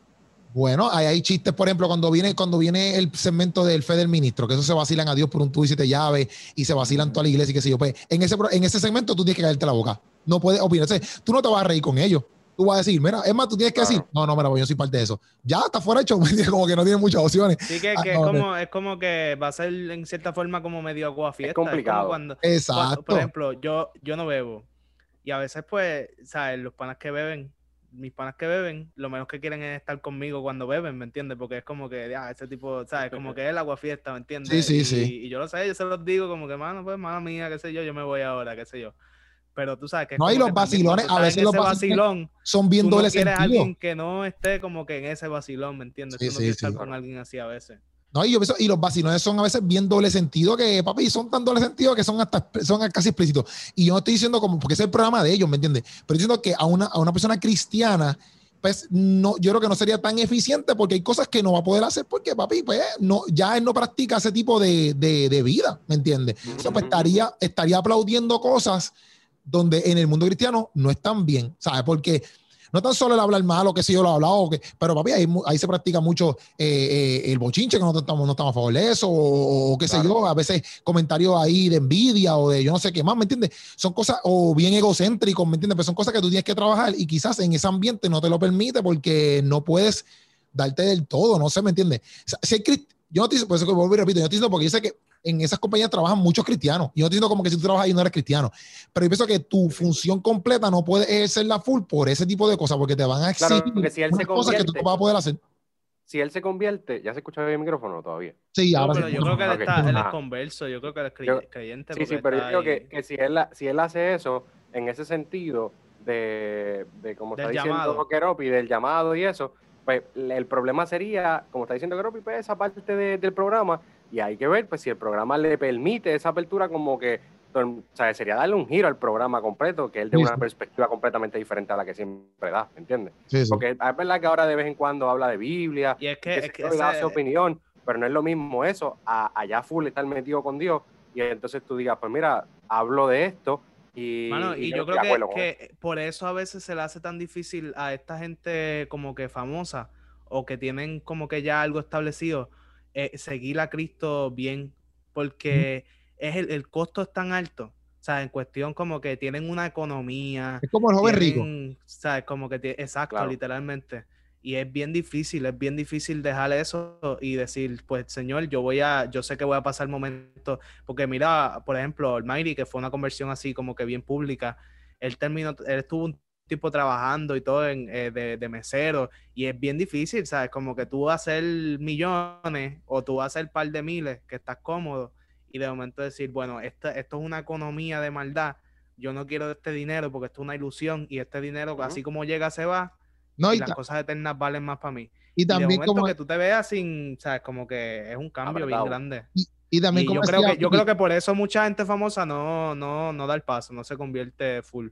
Speaker 3: Bueno, ahí hay chistes, por ejemplo, cuando viene, cuando viene el segmento del fe del ministro, que eso se vacilan a Dios por un tú y siete llaves y se vacilan toda la iglesia y qué sé yo. Pues en ese, pro- en ese segmento tú tienes que caerte la boca. No puedes opinar. O sea, tú no te vas a reír con ellos. Tú vas a decir, mira, es más, tú tienes que
Speaker 2: Claro.
Speaker 3: decir, no, no, mira, pues yo soy parte de eso. Ya está fuera hecho, como que no tiene muchas opciones.
Speaker 4: Sí, que,
Speaker 3: Ah,
Speaker 4: que
Speaker 3: no,
Speaker 4: es, como, es como que va a ser en cierta forma como medio aguafiesta. Es
Speaker 2: complicado.
Speaker 4: cuando,
Speaker 3: Exacto.
Speaker 4: Cuando- por ejemplo, yo, yo no bebo. Y a veces, pues, ¿sabes? Los panas que beben, mis panas que beben, lo menos que quieren es estar conmigo cuando beben, ¿me entiendes? Porque es como que, ya, ese tipo, ¿sabes? Como que es el agua fiesta, ¿me entiendes?
Speaker 3: Sí, sí,
Speaker 4: y,
Speaker 3: sí.
Speaker 4: Y yo lo sé, yo se los digo como que, mano, pues, mala mía, qué sé yo, yo me voy ahora, qué sé yo. Pero tú sabes que.
Speaker 3: No, y los vacilones, a veces los vacilones Son bien
Speaker 4: tú no
Speaker 3: doble
Speaker 4: quieres a
Speaker 3: sentido.
Speaker 4: alguien que no esté como que en ese vacilón, ¿me entiendes?
Speaker 3: Sí,
Speaker 4: tú no
Speaker 3: sí,
Speaker 4: quieres
Speaker 3: sí.
Speaker 4: estar con alguien así a veces.
Speaker 3: No, y yo pienso, y los vacilones son a veces bien doble sentido que, papi, son tan doble sentido que son hasta son casi explícitos. Y yo no estoy diciendo como, porque es el programa de ellos, ¿me entiendes? Pero estoy diciendo que a una, a una persona cristiana, pues no, yo creo que no sería tan eficiente porque hay cosas que no va a poder hacer porque, papi, pues no, ya él no practica ese tipo de, de, de vida, ¿me entiendes? O sea, pues estaría, estaría aplaudiendo cosas donde en el mundo cristiano no están bien, ¿sabes? Porque no tan solo el hablar malo, que si yo lo he hablado, que, pero papi, ahí, se practica mucho eh, eh, el bochinche, que no estamos, no estamos a favor de eso, o, o qué sé yo, a veces comentarios ahí de envidia o de yo no sé qué más, ¿me entiendes? Son cosas, o bien egocéntricos, ¿me entiendes? Pero son cosas que tú tienes que trabajar y quizás en ese ambiente no te lo permite porque no puedes darte del todo, no sé, ¿me entiendes? O sea, si hay yo no te digo, por eso que vuelvo y repito, yo no te digo porque yo sé que en esas compañías trabajan muchos cristianos. Y yo no te digo como que si tú trabajas ahí no eres cristiano. Pero yo pienso que tu función completa no puedes ejercerla full por ese tipo de cosas, porque te van a
Speaker 2: Claro,
Speaker 3: exigir
Speaker 2: porque si él se
Speaker 3: unas cosas que tú
Speaker 2: convierte-
Speaker 3: no vas a poder hacer.
Speaker 2: Si él se convierte, ¿ya se escucha bien el micrófono todavía?
Speaker 3: Sí,
Speaker 4: No,
Speaker 3: ahora
Speaker 4: pero
Speaker 3: sí.
Speaker 4: yo creo que él, está, él es converso, yo creo que él es crey-
Speaker 2: Yo-
Speaker 4: creyente.
Speaker 2: Sí, sí, pero yo digo que, que si, él, si él hace eso, en ese sentido de, de como
Speaker 4: Del
Speaker 2: está diciendo. Keropi, del llamado y eso, pues el problema sería, como está diciendo Keropi, pues esa parte de- del programa, y hay que ver pues si el programa le permite esa apertura como que, o sea, sería darle un giro al programa completo, que él de
Speaker 3: Sí,
Speaker 2: una
Speaker 3: sí.
Speaker 2: perspectiva completamente diferente a la que siempre da, ¿me entiendes?
Speaker 3: Sí, sí.
Speaker 2: Porque es verdad que ahora de vez en cuando habla de Biblia,
Speaker 4: Y es que,
Speaker 2: que
Speaker 4: es que
Speaker 2: da su opinión, pero no es lo mismo eso, a, allá full estar metido con Dios y entonces tú digas, pues mira, hablo de esto y,
Speaker 4: Mano, y yo creo que, que por eso a veces se le hace tan difícil a esta gente como que famosa o que tienen como que ya algo establecido, eh, seguir a Cristo bien, porque es el, el costo es tan alto. O sea, en cuestión como que tienen una economía.
Speaker 3: Es como el joven rico.
Speaker 4: tienen, ¿sabes? Como que exacto,
Speaker 2: Claro.
Speaker 4: literalmente. Y es bien difícil, es bien difícil dejar eso y decir, pues Señor, yo voy a, yo sé que voy a pasar momentos, porque mira, por ejemplo, el Mayri, que fue una conversión así como que bien pública, él terminó, él estuvo un tiempo trabajando y todo en, eh, de, de mesero, y es bien difícil, ¿sabes? Como que tú vas a hacer millones o tú vas a hacer par de miles, que estás cómodo, y de momento decir, bueno, esta- esto es una economía de maldad, yo no quiero este dinero porque esto es una ilusión, y este dinero, así como llega, se va,
Speaker 3: No,
Speaker 4: y
Speaker 3: y,
Speaker 4: las cosas eternas valen más para mí.
Speaker 3: y
Speaker 4: Y de
Speaker 3: también
Speaker 4: momento
Speaker 3: como,
Speaker 4: que tú te veas sin, ¿sabes? Como que es un cambio bien grande.
Speaker 3: y también como
Speaker 4: yo creo, que, yo creo que por eso mucha gente famosa no, no, no da el paso, no se convierte full.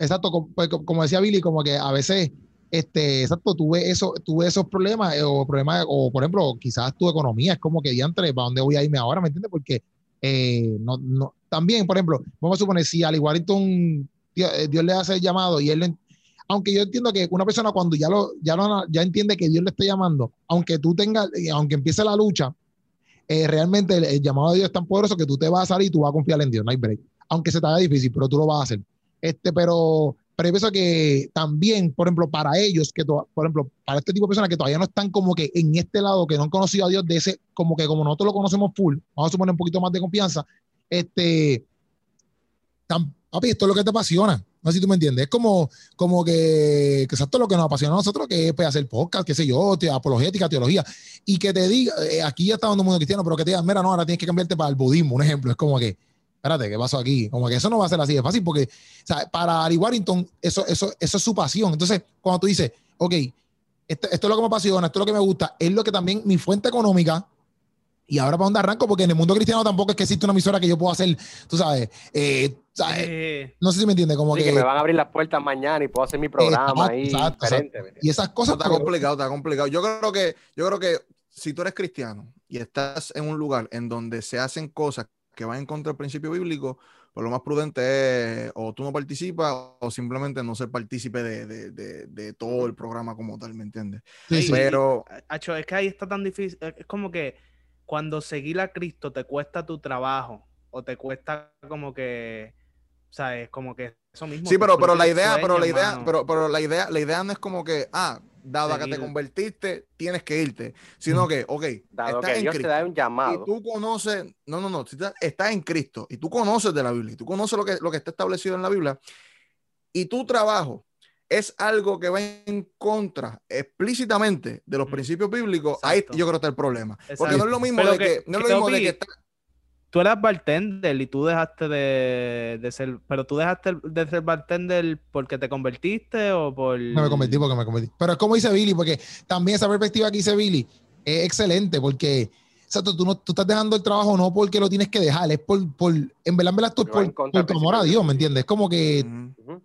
Speaker 3: Exacto, como, pues, como- decía Billy, como que a veces, este, exacto, tuve eso, tuve esos problemas, eh, o problemas, o por ejemplo, quizás tu economía es como que diantre, ¿para dónde voy a irme ahora? ¿Me entiendes? Porque eh, no, no, también, por ejemplo, vamos a suponer, si al Warrington Dios, eh, Dios le hace el llamado y él, aunque yo entiendo que una persona cuando ya lo, ya lo, ya entiende que Dios le está llamando, aunque tú tengas, aunque empiece la lucha, realmente el, el llamado de Dios es tan poderoso que tú te vas a salir y tú vas a confiar en Dios, no hay break. Aunque se te haga difícil, pero tú lo vas a hacer. Este, pero, pero yo pienso que también, por ejemplo, para ellos, que to- por ejemplo, para este tipo de personas que todavía no están como que en este lado, que no han conocido a Dios de ese, como que como nosotros lo conocemos full, vamos a suponer un poquito más de confianza, este, tan- papi, esto es lo que te apasiona. No sé si tú me entiendes. Es como, como que, que exacto lo que nos apasiona a nosotros, que es pues, hacer podcast, qué sé yo, te- apologética, teología. Y que te diga, eh, aquí ya está el mundo cristiano, pero que te digan, mira, no, ahora tienes que cambiarte para el budismo, un ejemplo. Es como que, espérate, ¿qué pasó aquí? Como que eso no va a ser así de fácil, porque, o sea, para Ari Warrington, eso, eso, eso es su pasión. Entonces, cuando tú dices, ok, esto, esto es lo que me apasiona, esto es lo que me gusta, es lo que también mi fuente económica. Y ahora para dónde arranco, porque en el mundo cristiano tampoco es que existe una emisora que yo pueda hacer, tú sabes, eh, ¿sabes?
Speaker 4: Eh,
Speaker 3: no sé si me entiendes, como
Speaker 2: Sí,
Speaker 3: que,
Speaker 2: que me van a abrir las puertas mañana y puedo hacer mi programa
Speaker 3: Exacto,
Speaker 2: ahí
Speaker 3: exacto, y esas cosas
Speaker 5: está
Speaker 3: pero-
Speaker 5: complicado, está complicado. Yo creo que, yo creo que si tú eres cristiano y estás en un lugar en donde se hacen cosas que van en contra del principio bíblico, pues lo más prudente es o tú no participas o simplemente no ser partícipe de, de- de- de todo el programa como tal, ¿me entiendes?
Speaker 3: Sí, sí.
Speaker 5: Pero
Speaker 4: Acho, es que ahí está tan difícil. Es como que cuando seguir a Cristo te cuesta tu trabajo o te cuesta como que, ¿sabes? Como que eso mismo.
Speaker 5: sí, pero, pero la idea, pero la idea, pero, pero la idea, la idea no es como que, ah, dado a que te convertiste, tienes que irte, sino que, ok,
Speaker 2: Dado
Speaker 5: estás
Speaker 2: que
Speaker 5: en
Speaker 2: Dios te
Speaker 5: Cristo.
Speaker 2: da un
Speaker 5: y
Speaker 2: llamado.
Speaker 5: tú conoces, no, no, no, estás, en Cristo y tú conoces de la Biblia y tú conoces lo que, lo que está establecido en la Biblia y tu trabajo es algo que va en contra explícitamente de los principios bíblicos, ahí yo creo que está el problema. Porque no es lo mismo
Speaker 4: Pero
Speaker 5: de que,
Speaker 4: que-
Speaker 5: no es lo mismo de que está-
Speaker 4: Tú eras bartender y tú dejaste de, de ser, pero tú dejaste de ser bartender porque te convertiste o por...
Speaker 3: No me convertí porque me convertí. Pero es como dice Billy, porque también esa perspectiva que dice Billy es excelente, porque exacto, tú, no, tú estás dejando el trabajo no porque lo tienes que dejar, es por, por en verdad, en verdad,
Speaker 2: Que en
Speaker 3: por, por tu amor a Dios, ¿me entiendes? Es como que.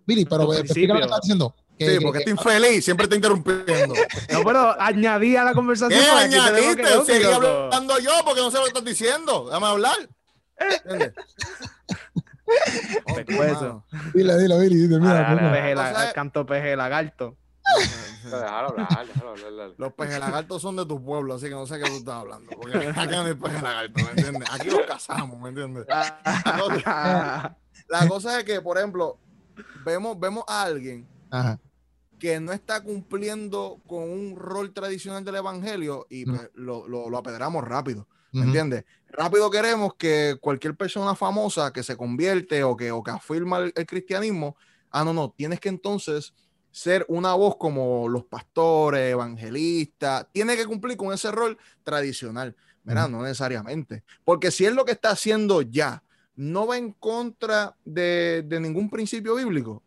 Speaker 3: Billy, pero explica lo que estás diciendo. Que-
Speaker 5: Sí,
Speaker 3: que-
Speaker 5: porque está infeliz, siempre está interrumpiendo.
Speaker 4: No, pero añadí a la
Speaker 5: ¿Qué
Speaker 4: conversación. para que tenemos
Speaker 5: añadiste?
Speaker 4: que-
Speaker 5: Seguí hablando yo porque no sé lo que estás diciendo. Déjame hablar. Mano.
Speaker 3: Dile, dile, Billy, dile, mira,
Speaker 2: Dale,
Speaker 3: mira.
Speaker 2: dale,
Speaker 4: Peje la- canto peje lagarto.
Speaker 2: Déjalo hablar, déjalo.
Speaker 5: Los pejelagartos son de tu pueblo, así que no sé qué tú estás hablando. Porque aquí no hay pejelagartos, ¿me entiendes? Aquí los cazamos, ¿me entiendes? La cosa es que, por ejemplo, vemos, vemos a alguien
Speaker 3: Ajá.
Speaker 5: que no está cumpliendo con un rol tradicional del evangelio y pues, lo, lo, lo apedreamos rápido. ¿Me entiendes? Rápido queremos que cualquier persona famosa que se convierte o que, o que afirma el, el cristianismo, ah, no, no, tienes que entonces ser una voz como los pastores, evangelistas, tiene que cumplir con ese rol tradicional, ¿verdad? No necesariamente. Porque si es lo que está haciendo ya, no va en contra de, de ningún principio bíblico,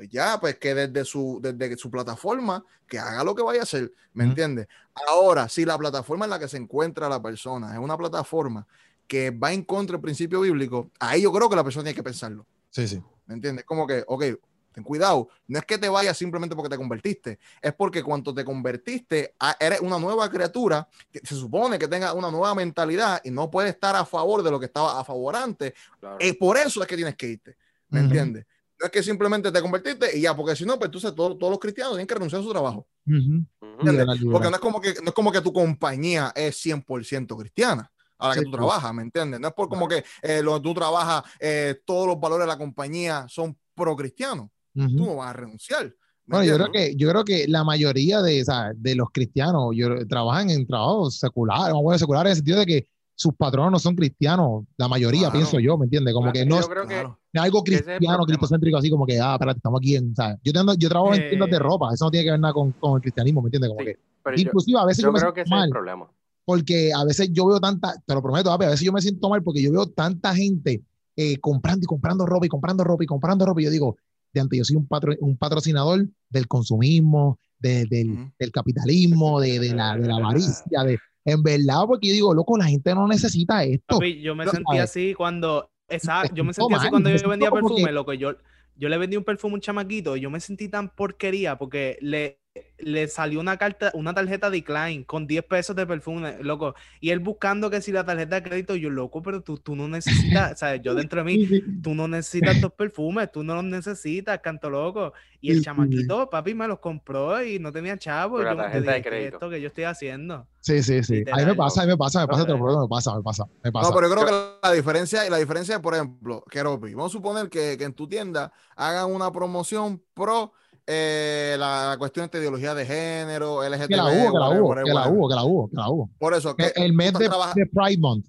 Speaker 5: pues ya, pues que desde su, desde su plataforma, que haga lo que vaya a hacer, ¿me
Speaker 3: Ujú.
Speaker 5: entiendes? Ahora, si la plataforma en la que se encuentra la persona es una plataforma que va en contra del principio bíblico, ahí yo creo que la persona tiene que pensarlo,
Speaker 3: Sí, sí.
Speaker 5: ¿me entiendes? Como que, ok, ten cuidado, no es que te vayas simplemente porque te convertiste, es porque cuando te convertiste, a- eres una nueva criatura, que se supone que tenga una nueva mentalidad y no puede estar a favor de lo que estaba a favor antes,
Speaker 2: Claro.
Speaker 5: eh, por eso es que tienes que irte, ¿me
Speaker 3: Ujú.
Speaker 5: entiendes? No es que simplemente te convertiste y ya, porque si no, pues entonces todos, todos los cristianos tienen que renunciar a su trabajo.
Speaker 3: Liberal, liberal.
Speaker 5: Porque no es como que, no es como que tu compañía es 100% cristiana a la que
Speaker 3: Sí,
Speaker 5: tú
Speaker 3: sí.
Speaker 5: trabajas, ¿me entiendes? No es por como que eh, lo que tú trabajas, eh, todos los valores de la compañía son pro cristianos.
Speaker 3: Ujú.
Speaker 5: Tú no vas a renunciar. ¿me
Speaker 3: Bueno, yo creo que, yo creo que la mayoría de, o sea, de los cristianos yo, trabajan en trabajos seculares, poner seculares en el sentido de que sus patronos no son cristianos, la mayoría,
Speaker 5: Claro.
Speaker 3: pienso yo, ¿me entiendes? Como
Speaker 2: Claro,
Speaker 3: que no
Speaker 2: yo
Speaker 3: es
Speaker 2: creo que
Speaker 3: algo
Speaker 2: es
Speaker 3: cristiano,
Speaker 2: problema.
Speaker 3: cristocéntrico, así como que, ah, espérate, estamos aquí en, ¿sabes? Yo, tengo- yo trabajo en
Speaker 4: Eh.
Speaker 3: tiendas de ropa, eso no tiene que ver nada con, con el cristianismo, ¿me entiendes? Como
Speaker 2: Sí,
Speaker 3: que,
Speaker 2: pero yo,
Speaker 3: inclusive a veces yo,
Speaker 2: yo
Speaker 3: me
Speaker 2: creo
Speaker 3: siento
Speaker 2: que ese es
Speaker 3: mal,
Speaker 2: el problema.
Speaker 3: porque a veces yo veo tanta, te lo prometo, a veces yo me siento mal porque yo veo tanta gente eh, comprando y comprando ropa y comprando ropa y comprando ropa y yo digo, de antes yo soy un, patro- un patrocinador del consumismo, de- del,
Speaker 5: Ujú.
Speaker 3: del capitalismo, de, de la, de la avaricia, de, en verdad, porque yo digo, loco, la gente no necesita esto.
Speaker 4: Papi, yo me sentí así cuando. Exacto, yo me sentí así cuando yo vendía perfume, loco. Yo, yo le vendí un perfume a un chamaquito y yo me sentí tan porquería porque le, le salió una carta, una tarjeta decline con 10 pesos de perfume, loco. Y él buscando que si la tarjeta de crédito, yo, loco, pero tú, tú no necesitas, o sea, yo dentro de mí, tú no necesitas estos perfumes, tú no los necesitas, canto loco. Y el chamaquito, papi, me los compró y no tenía chavo. Y
Speaker 2: la
Speaker 4: yo
Speaker 2: tarjeta de
Speaker 4: dije, ¿qué es
Speaker 2: crédito.
Speaker 4: esto que yo estoy haciendo?
Speaker 3: Sí, sí, sí. A mí me pasa, a mí me pasa, me pasa, te lo prometo, me pasa, me pasa, me pasa.
Speaker 5: No, pero yo creo que la diferencia, y la diferencia es, por ejemplo, Keropi, vamos a suponer que, que en tu tienda hagan una promoción pro eh, la cuestión de ideología de género, LGTB,
Speaker 3: que la hubo, que la hubo, que la hubo, que la hubo, que la hubo.
Speaker 5: Por eso, que
Speaker 3: El, mes de, de Pride Month.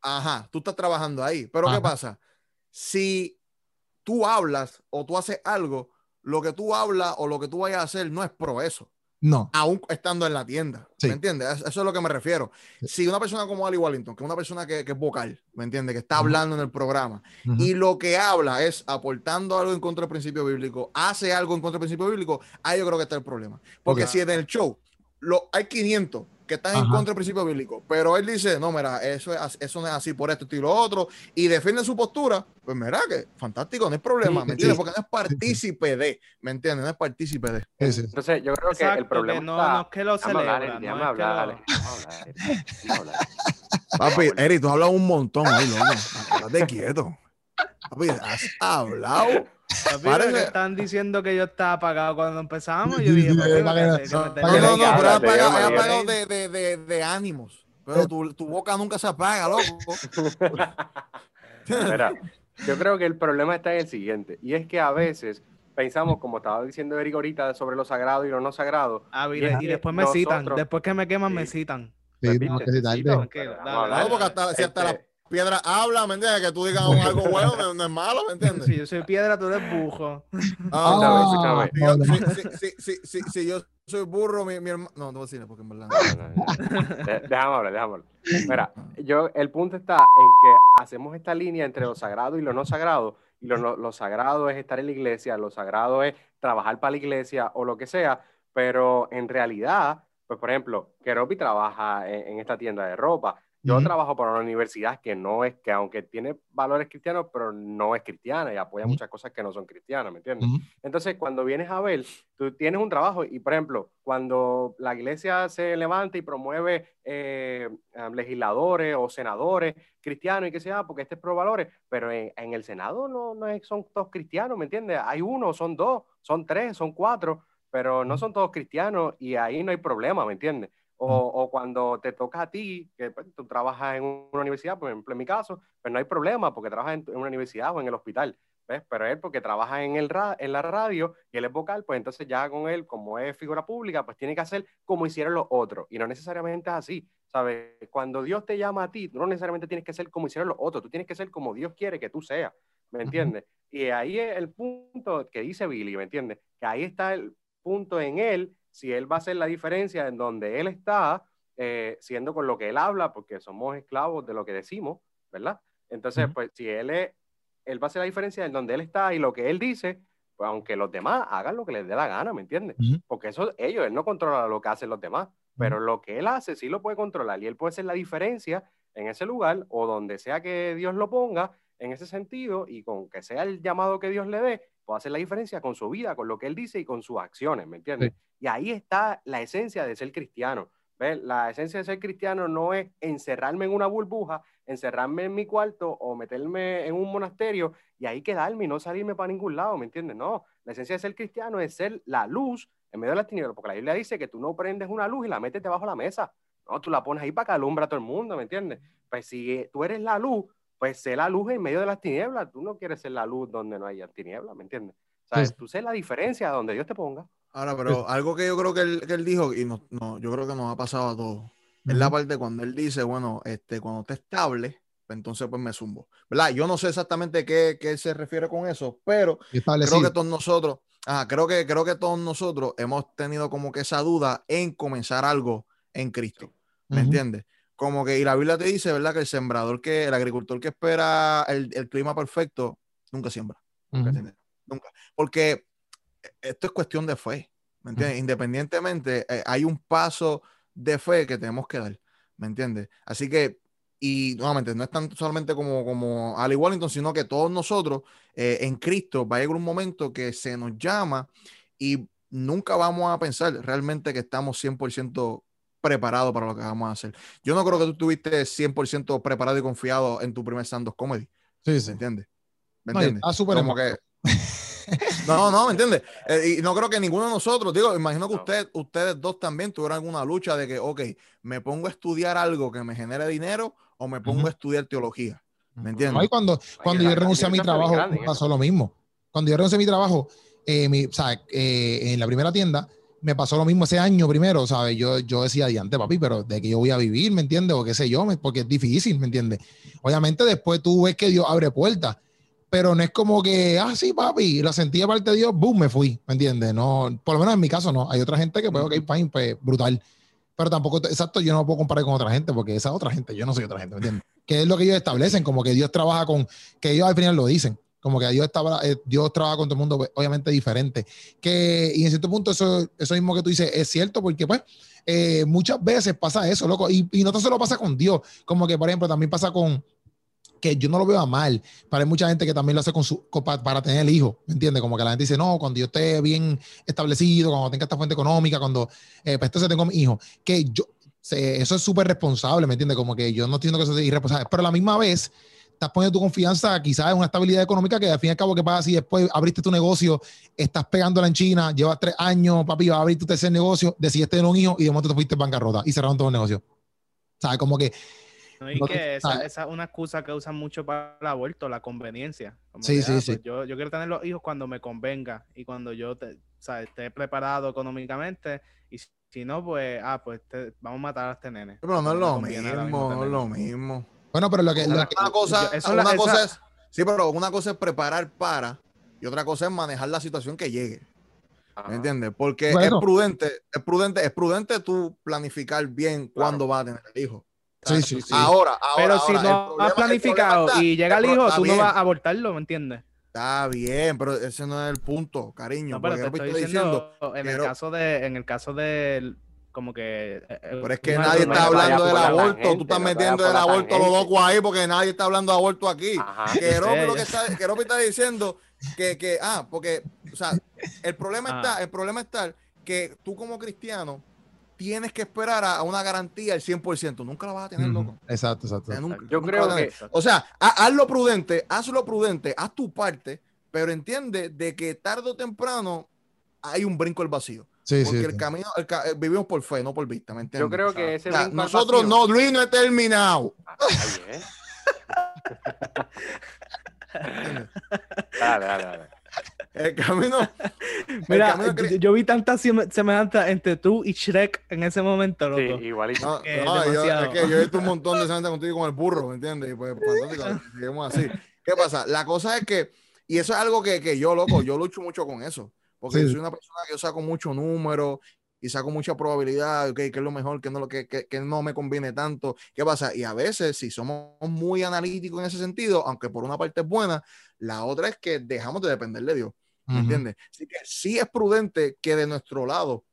Speaker 5: Ajá, tú estás trabajando ahí. Pero
Speaker 3: Ajá.
Speaker 5: ¿qué pasa? Si tú hablas o tú haces algo, lo que tú hablas o lo que tú vayas a hacer no es pro eso,
Speaker 3: No.
Speaker 5: aún estando en la tienda.
Speaker 3: Sí.
Speaker 5: ¿Me entiendes? Eso es lo que me refiero. Si una persona como Ali Wallington, que es una persona que, que es vocal, ¿me entiendes? Que está hablando en el programa y lo que habla es aportando algo en contra del principio bíblico, hace algo en contra del principio bíblico, ahí yo creo que está el problema. Porque si en el show lo, hay 500 que están en contra del principio bíblico, pero él dice, no, mira, eso, es, eso no es así por esto y lo otro, y defiende su postura, pues mira que fantástico, no hay problema,
Speaker 3: Sí,
Speaker 5: ¿me entiendes?
Speaker 3: sí.
Speaker 5: Porque no es partícipe de, ¿me entiendes? No es partícipe de.
Speaker 2: Entonces, yo creo que el problema
Speaker 4: que no,
Speaker 2: está...
Speaker 4: no es que lo
Speaker 2: Déjame hablar,
Speaker 4: celebra,
Speaker 2: déjame
Speaker 4: no es que
Speaker 2: hablar.
Speaker 5: Papi, Eri, tú has hablado un montón ahí, loco. Estate quieto. Papi, has hablado.
Speaker 4: Papi, que están diciendo que yo estaba apagado cuando empezamos. Yo dije,
Speaker 3: para no-
Speaker 4: me
Speaker 5: No, no, no, pero apagado, de, de, de, de ánimos. Pero tu, tu boca nunca se apaga, loco.
Speaker 2: Mira, yo creo que el problema está en el siguiente, y es que a veces pensamos, como estaba diciendo Eric ahorita, sobre lo sagrado y lo no sagrado.
Speaker 4: Ah,
Speaker 2: Y
Speaker 4: y después me citan. Después que me queman, me citan.
Speaker 3: Sí,
Speaker 2: viste,
Speaker 3: que citarte.
Speaker 5: No, porque hasta, si hasta
Speaker 2: Este,
Speaker 5: la piedra habla, ¿me entiendes? Que tú digas un- algo bueno no, es malo, ¿me entiendes?
Speaker 4: Si yo soy piedra, tú eres bujo.
Speaker 5: Ah, si yo- si- si- si- si- si- si yo soy burro, mi, mi hermano. No, no voy a porque en verdad.
Speaker 2: Déjame hablar, déjame hablar. Mira, yo, el punto está en que hacemos esta línea entre lo sagrado y lo no sagrado. Y lo, no- lo sagrado es estar en la iglesia, lo sagrado es trabajar para la iglesia o lo que sea, pero en realidad, pues por ejemplo, Keropi trabaja en, en esta tienda de ropa. Yo trabajo para una universidad que no es, que aunque tiene valores cristianos, pero no es cristiana y apoya muchas cosas que no son cristianas, ¿me entiendes? Entonces, cuando vienes a ver, tú tienes un trabajo y, por ejemplo, cuando la iglesia se levanta y promueve eh, eh, legisladores o senadores cristianos y que sea, porque este es pro valores, pero en, en el Senado no, no es- son todos cristianos, ¿me entiendes? Hay uno, son dos, son tres, son cuatro, pero no son todos cristianos y ahí no hay problema, ¿me entiendes? O, o cuando te toca a ti, que pues, tú trabajas en una universidad, por ejemplo, en mi caso, pues no hay problema porque trabajas en, en una universidad o en el hospital. ¿ves? Pero él, porque trabaja en, el ra- en la radio y él es vocal, pues entonces ya con él, como es figura pública, pues tiene que hacer como hicieron los otros. Y no necesariamente es así, ¿sabes? Cuando Dios te llama a ti, tú no necesariamente tienes que ser como hicieron los otros, tú tienes que ser como Dios quiere que tú seas, ¿me entiendes? Y ahí es el punto que dice Billy, ¿me entiendes? Que ahí está el punto en él, si él va a hacer la diferencia en donde él está, eh, siendo con lo que él habla, porque somos esclavos de lo que decimos, ¿verdad? Entonces, pues si él es él va a hacer la diferencia en donde él está y lo que él dice, pues aunque los demás hagan lo que les dé la gana, ¿me entiendes? Porque eso ellos, él no controla lo que hacen los demás, pero lo que él hace sí lo puede controlar y él puede hacer la diferencia en ese lugar o donde sea que Dios lo ponga en ese sentido y con que sea el llamado que Dios le dé, puede hacer la diferencia con su vida, con lo que él dice y con sus acciones, ¿me entiendes? Y ahí está la esencia de ser cristiano. ¿Ves? La esencia de ser cristiano no es encerrarme en una burbuja, encerrarme en mi cuarto o meterme en un monasterio y ahí quedarme y no salirme para ningún lado, ¿me entiendes? No, la esencia de ser cristiano es ser la luz en medio de las tinieblas, porque la Biblia dice que tú no prendes una luz y la metes debajo de la mesa, no, tú la pones ahí para que alumbra a todo el mundo, ¿me entiendes? Pues si tú eres la luz, pues sé la luz en medio de las tinieblas, tú no quieres ser la luz donde no haya tinieblas, ¿me entiendes? O sea,
Speaker 3: Sí.
Speaker 2: tú sé la diferencia donde Dios te ponga.
Speaker 5: Ahora, pero algo que yo creo que él, que él dijo, y no, no, yo creo que nos ha pasado a todos, es la parte cuando él dice, bueno, este, cuando esté estable, pues entonces pues me zumbo. ¿Verdad? Yo no sé exactamente qué, qué se refiere con eso, pero creo que todos nosotros, ajá, creo que, creo que todos nosotros hemos tenido como que esa duda en comenzar algo en Cristo. ¿Me
Speaker 3: Ujú.
Speaker 5: entiendes? Como que, y la Biblia te dice, ¿verdad? Que el sembrador que, el agricultor que espera el, el clima perfecto, nunca siembra.
Speaker 3: Ujú.
Speaker 5: ¿entiendes? Nunca. Porque esto es cuestión de fe, ¿me entiendes? Independientemente, eh, hay un paso de fe que tenemos que dar, ¿me entiendes? Así que, y nuevamente, no es tanto solamente como, como Ali Wallington, sino que todos nosotros eh, en Cristo va a llegar un momento que se nos llama y nunca vamos a pensar realmente que estamos 100% preparados para lo que vamos a hacer. Yo no creo que tú estuviste 100% preparado y confiado en tu primer stand-up comedy,
Speaker 3: Sí,
Speaker 5: ¿me
Speaker 3: sí.
Speaker 5: entiendes? ¿Me
Speaker 3: No, y
Speaker 5: entiendes?
Speaker 3: súper
Speaker 5: Como que... No, no, ¿me entiendes? Eh, y no creo que ninguno de nosotros, digo, imagino que
Speaker 2: No.
Speaker 5: usted, ustedes dos también tuvieron alguna lucha de que, ok, me pongo a estudiar algo que me genere dinero o me pongo a estudiar teología. ¿Me
Speaker 3: No,
Speaker 5: entiendes?
Speaker 3: y cuando, cuando yo renuncié a mi trabajo,
Speaker 2: grande en
Speaker 3: pasó lo mismo. Cuando yo renuncié a mi trabajo, eh, mi- o sea, eh, en la primera tienda, me pasó lo mismo ese año primero, ¿sabes? Yo, yo decía, diante, papi, pero de que yo voy a vivir, ¿me entiendes? O qué sé yo, porque es difícil, ¿me entiendes? Obviamente después tú ves que Dios abre puertas, pero no es como que, ah, sí, papi, lo sentí de parte de Dios, boom, me fui, ¿me entiendes? No, por lo menos en mi caso no. Hay otra gente que, pues, ok, fine, pues, brutal. Pero tampoco, exacto, yo no puedo comparar con otra gente porque esa otra gente, yo no soy otra gente, ¿me entiendes? Que es lo que ellos establecen, como que Dios trabaja con, que ellos al final lo dicen, como que Dios, estaba, eh, Dios trabaja con todo el mundo, pues, obviamente diferente. Que, y en cierto punto, eso, eso mismo que tú dices es cierto, porque pues eh, muchas veces pasa eso, loco, y, y no tan solo pasa con Dios, como que, por ejemplo, también pasa con, que yo no lo veo a mal, pero hay mucha gente que también lo hace con su, con- pa- para tener el hijo, ¿me entiendes? Como que la gente dice, no, cuando yo esté bien establecido, cuando tenga esta fuente económica, cuando, eh, pues entonces tengo mi hijo, que yo, se- eso es súper responsable, ¿me entiendes? Como que yo no entiendo que eso es irresponsable, pero a la misma vez estás poniendo tu confianza quizás en una estabilidad económica que al fin y al cabo, ¿qué pasa si después abriste tu negocio, estás pegándola en China, llevas tres años, papi, vas a abrir tu tercer negocio, decidiste tener un hijo y de momento te fuiste en bancarrota y cerraron todo el negocio? ¿Sabes? Como que
Speaker 4: ¿no? Y
Speaker 3: No
Speaker 4: que
Speaker 3: te-
Speaker 4: esa, esa es una excusa que usan mucho para el aborto, la conveniencia. Como
Speaker 3: Sí,
Speaker 4: que,
Speaker 3: sí,
Speaker 4: ah,
Speaker 3: sí.
Speaker 4: pues Yo, yo quiero tener los hijos cuando me convenga y cuando yo te- esté preparado económicamente. Y si, si no, pues, ah, pues te- vamos a matar a este nene.
Speaker 5: Pero no es lo mismo, no es lo mismo.
Speaker 3: Bueno, pero lo que, lo
Speaker 5: Una,
Speaker 3: que-
Speaker 5: una cosa,
Speaker 4: yo- eso
Speaker 5: una
Speaker 4: la-
Speaker 5: cosa
Speaker 4: esa-
Speaker 5: es, sí, pero una cosa es preparar para y otra cosa es manejar la situación que llegue. ¿Me entiendes? Porque
Speaker 3: Bueno.
Speaker 5: es prudente, es prudente, es prudente tú planificar bien cuándo vas a tener el hijo.
Speaker 3: Sí, sí, sí.
Speaker 5: Ahora, ahora,
Speaker 4: Pero si
Speaker 5: ahora,
Speaker 4: no
Speaker 5: problema-
Speaker 4: has planificado
Speaker 5: está-
Speaker 4: y llega el hijo, tú no vas a abortarlo, ¿me entiendes?
Speaker 5: Está bien, pero ese no es el punto, cariño.
Speaker 4: No, pero
Speaker 5: porque
Speaker 4: te estoy
Speaker 5: estoy
Speaker 4: diciendo, en el caso de, en el caso de como que eh,
Speaker 5: Pero es que nadie está hablando del aborto.
Speaker 2: tangente,
Speaker 5: Tú estás metiendo
Speaker 2: vayas
Speaker 5: el
Speaker 2: por la
Speaker 5: aborto a lo
Speaker 2: tangente.
Speaker 5: loco ahí porque nadie está hablando de aborto aquí.
Speaker 2: Ajá.
Speaker 5: Que Ropi
Speaker 4: sé,
Speaker 5: lo que está, que Ropi está diciendo que, que, ah, porque, o sea, el problema
Speaker 4: Ah.
Speaker 5: está, el problema está que tú como cristiano tienes que esperar a, una garantía al 100%. Nunca la vas a tener, loco.
Speaker 3: Exacto, exacto.
Speaker 5: O sea, nunca-
Speaker 2: Yo
Speaker 5: nunca
Speaker 2: creo que-
Speaker 5: O sea, ha- haz lo prudente, haz lo prudente, haz tu parte, pero entiende de que tarde o temprano hay un brinco al vacío.
Speaker 3: Sí,
Speaker 5: Porque
Speaker 3: sí.
Speaker 5: el
Speaker 3: sí.
Speaker 5: camino, el eh, vivimos por fe, no por vista, ¿me entiendes?
Speaker 2: Yo creo que ese
Speaker 5: O sea, nosotros no, Luis no he terminado.
Speaker 2: Ah, bien. dale, dale, dale.
Speaker 5: El camino.
Speaker 4: Mira,
Speaker 5: el camino
Speaker 4: yo,
Speaker 5: cri-
Speaker 4: yo vi tantas seme- semejanzas entre tú y Shrek en ese momento,
Speaker 2: Sí,
Speaker 4: loco.
Speaker 2: igualito.
Speaker 5: No,
Speaker 4: que
Speaker 5: no, yo,
Speaker 4: demasiado.
Speaker 5: es que yo he visto un montón de gente contigo con el burro, ¿me entiendes? Y pues, fantástico, seguimos así. ¿Qué pasa? La cosa es que, y eso es algo que, que yo, loco, yo lucho mucho con eso. Porque
Speaker 3: Sí.
Speaker 5: yo soy una persona que yo saco mucho número y saco mucha probabilidad, ok, qué es lo mejor, qué no, lo que, que, que no me conviene tanto. ¿Qué pasa? Y a veces, si somos muy analíticos en ese sentido, aunque por una parte es buena, la otra es que dejamos de depender de Dios. ¿Me entiendes? Así que sí es prudente que de nuestro lado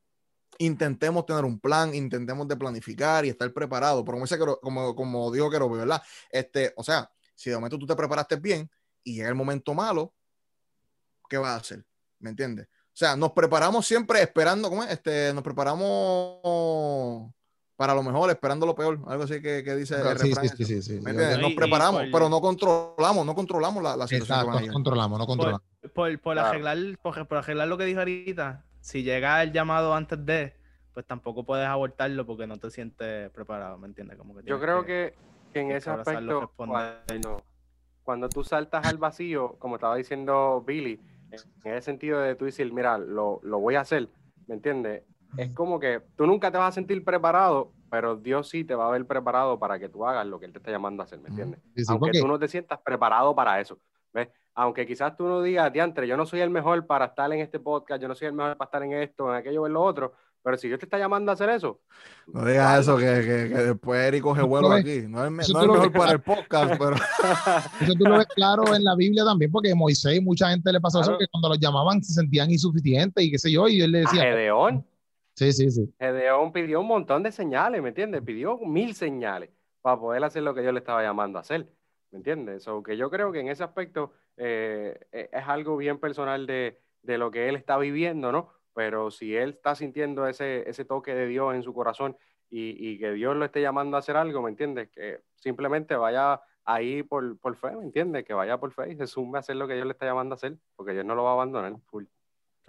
Speaker 5: intentemos tener un plan, intentemos de planificar y estar preparados. Pero como, dice como, como dijo Keropi, ¿verdad? Este, o sea, si de momento tú te preparaste bien y llega el momento malo, ¿qué vas a hacer? ¿Me entiendes? O sea, nos preparamos siempre esperando, ¿cómo es? Este, nos preparamos para lo mejor, esperando lo peor. Algo así que, que dice el
Speaker 3: Sí,
Speaker 5: refrán
Speaker 3: sí, sí, sí,
Speaker 5: Nos
Speaker 4: y
Speaker 5: preparamos,
Speaker 4: por-
Speaker 5: pero no controlamos, no controlamos la, la situación
Speaker 3: Exacto, no controlamos, no controlamos.
Speaker 4: Por, por
Speaker 2: Claro.
Speaker 4: arreglar, por, por arreglar lo que dijo ahorita, si llega el llamado antes de, pues tampoco puedes abortarlo porque no te sientes preparado, ¿me entiendes? Como que
Speaker 2: Yo creo que, que en ese aspecto,
Speaker 4: responder.
Speaker 2: cuando, cuando tú saltas al vacío, como estaba diciendo Billy, en ese sentido de tú decir, mira, lo, lo voy a hacer, ¿me entiendes? Es como que tú nunca te vas a sentir preparado, pero Dios sí te va a ver preparado para que tú hagas lo que Él te está llamando a hacer, ¿me entiendes?
Speaker 3: Sí, sí,
Speaker 2: Aunque
Speaker 3: porque-
Speaker 2: tú no te sientas preparado para eso, ¿ves? Aunque quizás tú no digas, diantre, yo no soy el mejor para estar en este podcast, yo no soy el mejor para estar en esto, en aquello, en lo otro, pero si Dios te está llamando a hacer eso,
Speaker 5: No digas eso, que, que, que después Eric coge vuelo aquí. No es, me-
Speaker 3: Eso
Speaker 5: no es
Speaker 3: lo
Speaker 5: mejor
Speaker 3: ves.
Speaker 5: para el podcast, pero
Speaker 3: Eso tú lo ves claro en la Biblia también, porque Moisés, mucha gente le pasó eso,
Speaker 2: Claro.
Speaker 3: que cuando los llamaban se sentían insuficientes y qué sé yo, y él le
Speaker 2: a
Speaker 3: decía,
Speaker 2: Gedeón,
Speaker 3: sí, sí, sí.
Speaker 2: Gedeón pidió un montón de señales, ¿me entiendes? Pidió mil señales para poder hacer lo que Dios le estaba llamando a hacer, ¿me entiendes? So, que yo creo que en ese aspecto eh, eh, es algo bien personal de, de lo que él está viviendo, ¿no? Pero si él está sintiendo ese, ese toque de Dios en su corazón y, y que Dios lo esté llamando a hacer algo, ¿me entiendes? Que simplemente vaya ahí por, por fe, ¿me entiendes? Que vaya por fe y se sume a hacer lo que Dios le está llamando a hacer, porque Dios no lo va a abandonar. Full.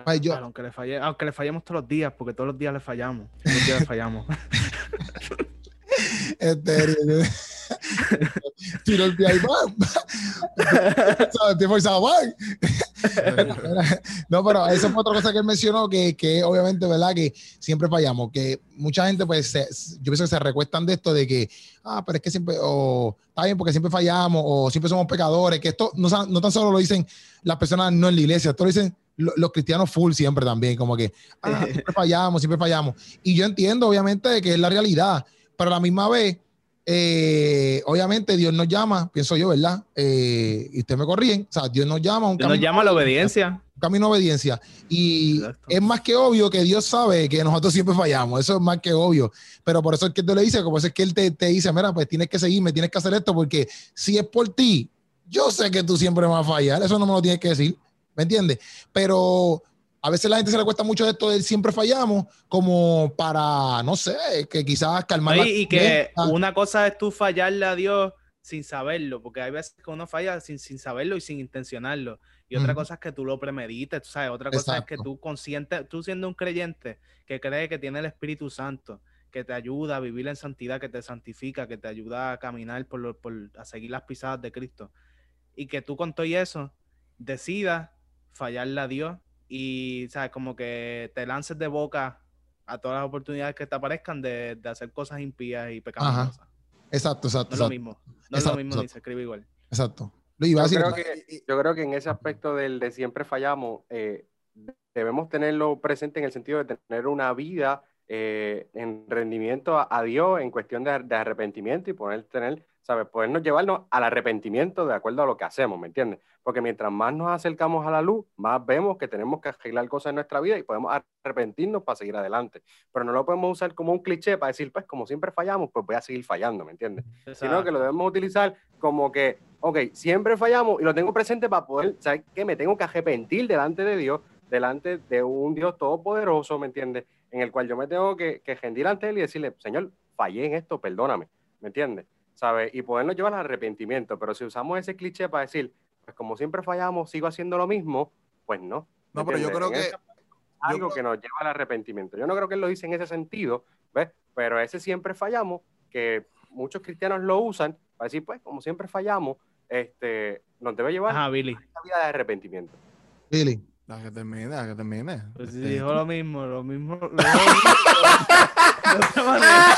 Speaker 3: Ay, yo-
Speaker 4: Claro, aunque, le falle, aunque le fallemos todos los días, porque todos los días le fallamos. Todos los días le fallamos.
Speaker 3: Este, tiro el pie ahí. ¿Sabes? Te forzado. no, pero eso fue otra cosa que él mencionó, que, que obviamente, ¿verdad? Que siempre fallamos, que mucha gente, pues, se- yo pienso que se recuestan de esto de que, ah, pero es que siempre, o está bien porque siempre fallamos, o siempre somos pecadores, que esto no, no tan solo lo dicen las personas no en la iglesia, esto lo dicen lo- los cristianos full siempre también, como que, ah, siempre fallamos, siempre fallamos. Y yo entiendo, obviamente, que es la realidad, pero a la misma vez, eh, obviamente Dios nos llama, pienso yo, ¿verdad? Eh, y ustedes me corrigen, o sea, Dios nos llama a un
Speaker 4: Nos
Speaker 3: camino,
Speaker 4: llama a la obediencia.
Speaker 3: un camino de obediencia. Y
Speaker 4: Exacto.
Speaker 3: es más que obvio que Dios sabe que nosotros siempre fallamos, eso es más que obvio. Pero por eso es que te lo dice, eso es que Él te, te dice, mira, pues tienes que seguirme, tienes que hacer esto, porque si es por ti, yo sé que tú siempre vas a fallar, eso no me lo tienes que decir, ¿me entiendes? Pero a veces la gente se le cuesta mucho esto del siempre fallamos, como para, no sé, que quizás calmar
Speaker 4: y, que una cosa es tú fallarle a Dios sin saberlo, porque hay veces que uno falla sin, sin saberlo y sin intencionarlo. Y otra cosa es que tú lo premedites, tú sabes. Otra cosa es que tú consciente, tú siendo un creyente que cree que tiene el Espíritu Santo, que te ayuda a vivir en santidad, que te santifica, que te ayuda a caminar por, lo- por a seguir las pisadas de Cristo. Y que tú con todo y eso decidas fallarle a Dios y, ¿sabes? Como que te lances de boca a todas las oportunidades que te aparezcan de, de hacer cosas impías y pecaminosas.
Speaker 3: Exacto, exacto,
Speaker 4: No es lo
Speaker 3: exacto.
Speaker 4: mismo. No es
Speaker 3: Exacto,
Speaker 4: lo mismo ni
Speaker 3: exacto.
Speaker 4: se escribe igual.
Speaker 3: exacto. Luis, iba a
Speaker 2: Yo creo, que, yo creo que en ese aspecto del de siempre fallamos, eh, debemos tenerlo presente en el sentido de tener una vida eh, en rendimiento a, a Dios en cuestión de, de arrepentimiento y poder tener, ¿sabes? Podernos llevarnos al arrepentimiento de acuerdo a lo que hacemos, ¿me entiendes? Porque mientras más nos acercamos a la luz, más vemos que tenemos que arreglar cosas en nuestra vida y podemos arrepentirnos para seguir adelante. Pero no lo podemos usar como un cliché para decir, pues como siempre fallamos, pues voy a seguir fallando, ¿me entiendes? sino que lo debemos utilizar como que, ok, siempre fallamos y lo tengo presente para poder, ¿sabes qué? Me tengo que arrepentir delante de Dios, delante de un Dios todopoderoso, ¿me entiendes? En el cual yo me tengo que, que rendir ante Él y decirle, Señor, fallé en esto, perdóname, ¿me entiendes? ¿Sabes? Y podernos llevar al arrepentimiento, pero si usamos ese cliché para decir, pues como siempre fallamos, sigo haciendo lo mismo, pues no. ¿me
Speaker 5: No, pero yo creo
Speaker 2: En
Speaker 5: que-
Speaker 2: algo que nos lleva al arrepentimiento. Yo no creo que él lo dice en ese sentido, ¿ves? Pero ese siempre fallamos, que muchos cristianos lo usan para decir, pues, como siempre fallamos, este, nos debe llevar
Speaker 4: Ajá, Billy.
Speaker 2: a esta vida de arrepentimiento.
Speaker 3: Billy.
Speaker 5: La que termine, la que termine.
Speaker 4: Pues
Speaker 5: Este,
Speaker 4: dijo lo mismo, lo mismo. lo mismo, de otra manera.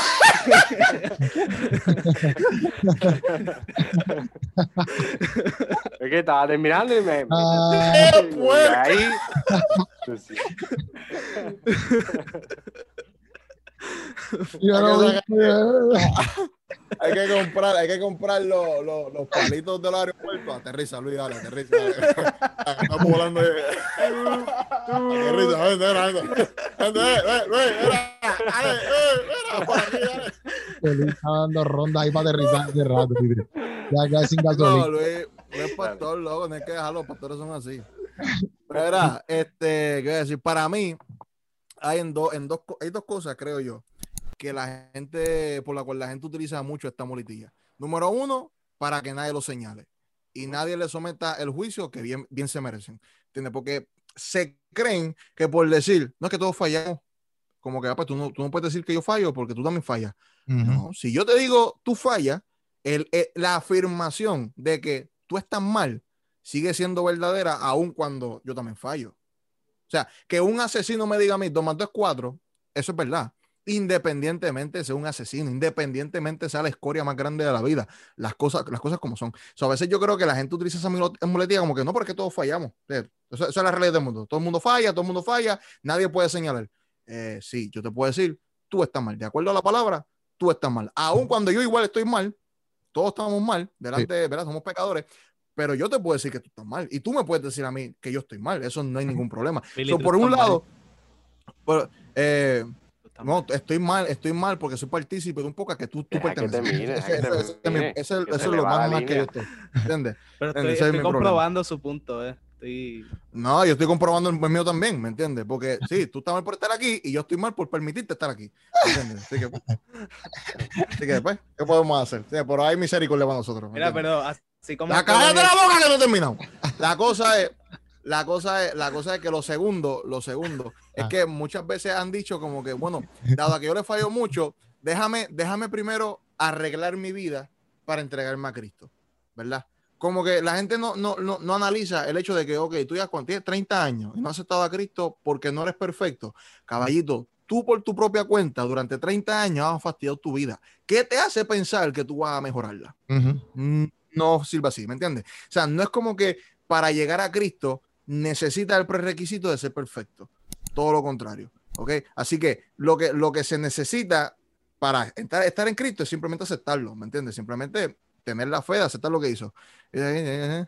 Speaker 2: Es que estaba terminando y me... me-
Speaker 3: Ah,
Speaker 2: y ahí... Pues sí.
Speaker 3: yo no-
Speaker 5: Hay que comprar, hay que comprar los, los, los palitos del aeropuerto. Aterriza, Luis, dale, aterriza. dale. Estamos volando. eh. Aterriza, ven, ven, ven. Ven, ven, ven, ven, mira, dale, ven, mira, por aquí, dale.
Speaker 3: Luis está dando rondas ahí para aterrizar hace rato, Billy. Ya queda sin
Speaker 5: No,
Speaker 3: gasolina.
Speaker 5: Luis, no es pastor, loco, no hay que dejarlo, los pastores son así. Pero era, este, ¿qué voy a decir? Para mí, hay en dos, en dos, hay dos cosas, creo yo, que la gente, por la cual la gente utiliza mucho esta muletilla. Número uno, para que nadie lo señale y nadie le someta el juicio que bien, bien se merecen. ¿Entiendes? Porque se creen que por decir, no es que todos fallamos, como que ah, pues, tú, no, tú no puedes decir que yo fallo porque tú también fallas. No, si yo te digo tú fallas, el, el- la afirmación de que tú estás mal sigue siendo verdadera aun cuando yo también fallo. O sea, que un asesino me diga a mí, dos más dos es cuatro, eso es verdad. Independientemente sea un asesino, independientemente sea la escoria más grande de la vida, las cosas, las cosas como son. O sea, a veces yo creo que la gente utiliza esa muletilla como que no, porque todos fallamos. Eh, eso es la realidad del mundo. Todo el mundo falla, todo el mundo falla, nadie puede señalar. Eh, sí, yo te puedo decir, tú estás mal. De acuerdo a la palabra, tú estás mal. Aun cuando yo igual estoy mal, todos estamos mal, delante, ¿verdad? Somos pecadores, pero yo te puedo decir que tú estás mal y tú me puedes decir a mí que yo estoy mal, eso no hay ningún problema.
Speaker 4: Billy,
Speaker 5: So, por un lado, por- eh, no, estoy mal, estoy mal porque soy partícipe de un poco que tú, tú perteneces. Eso es lo más mal que yo estoy. ¿Entiendes?
Speaker 4: Pero estoy,
Speaker 5: es
Speaker 4: comprobando su punto, eh. Estoy...
Speaker 5: No, yo estoy comprobando el mío también, ¿me entiendes? Porque sí, tú estás mal por estar aquí y yo estoy mal por permitirte estar aquí. ¿Entiendes? Así que, así que pues, ¿qué podemos hacer? Sí, por ahí misericordia para nosotros. ¿me
Speaker 4: Mira, pero así como.
Speaker 5: La cállate la boca que no he terminado. La cosa es, la cosa es, la cosa es que lo segundo, lo segundo, es
Speaker 3: Ah.
Speaker 5: que muchas veces han dicho como que, bueno, dado que yo le fallo mucho, déjame, déjame primero arreglar mi vida para entregarme a Cristo, ¿verdad? como que la gente no, no, no, no analiza el hecho de que, ok, tú ya tienes 30 años y no has aceptado a Cristo porque no eres perfecto, caballito, tú por tu propia cuenta durante 30 años has fastidiado tu vida. ¿Qué te hace pensar que tú vas a mejorarla?
Speaker 3: Ujú.
Speaker 5: Mm, No sirve así, ¿me entiendes? O sea, no es como que para llegar a Cristo necesita el prerequisito de ser perfecto. Todo lo contrario, ¿ok? Así que lo que, lo que se necesita para estar, estar en Cristo es simplemente aceptarlo, ¿me entiendes? Simplemente tener la fe de aceptar lo que hizo. Eh, eh, eh.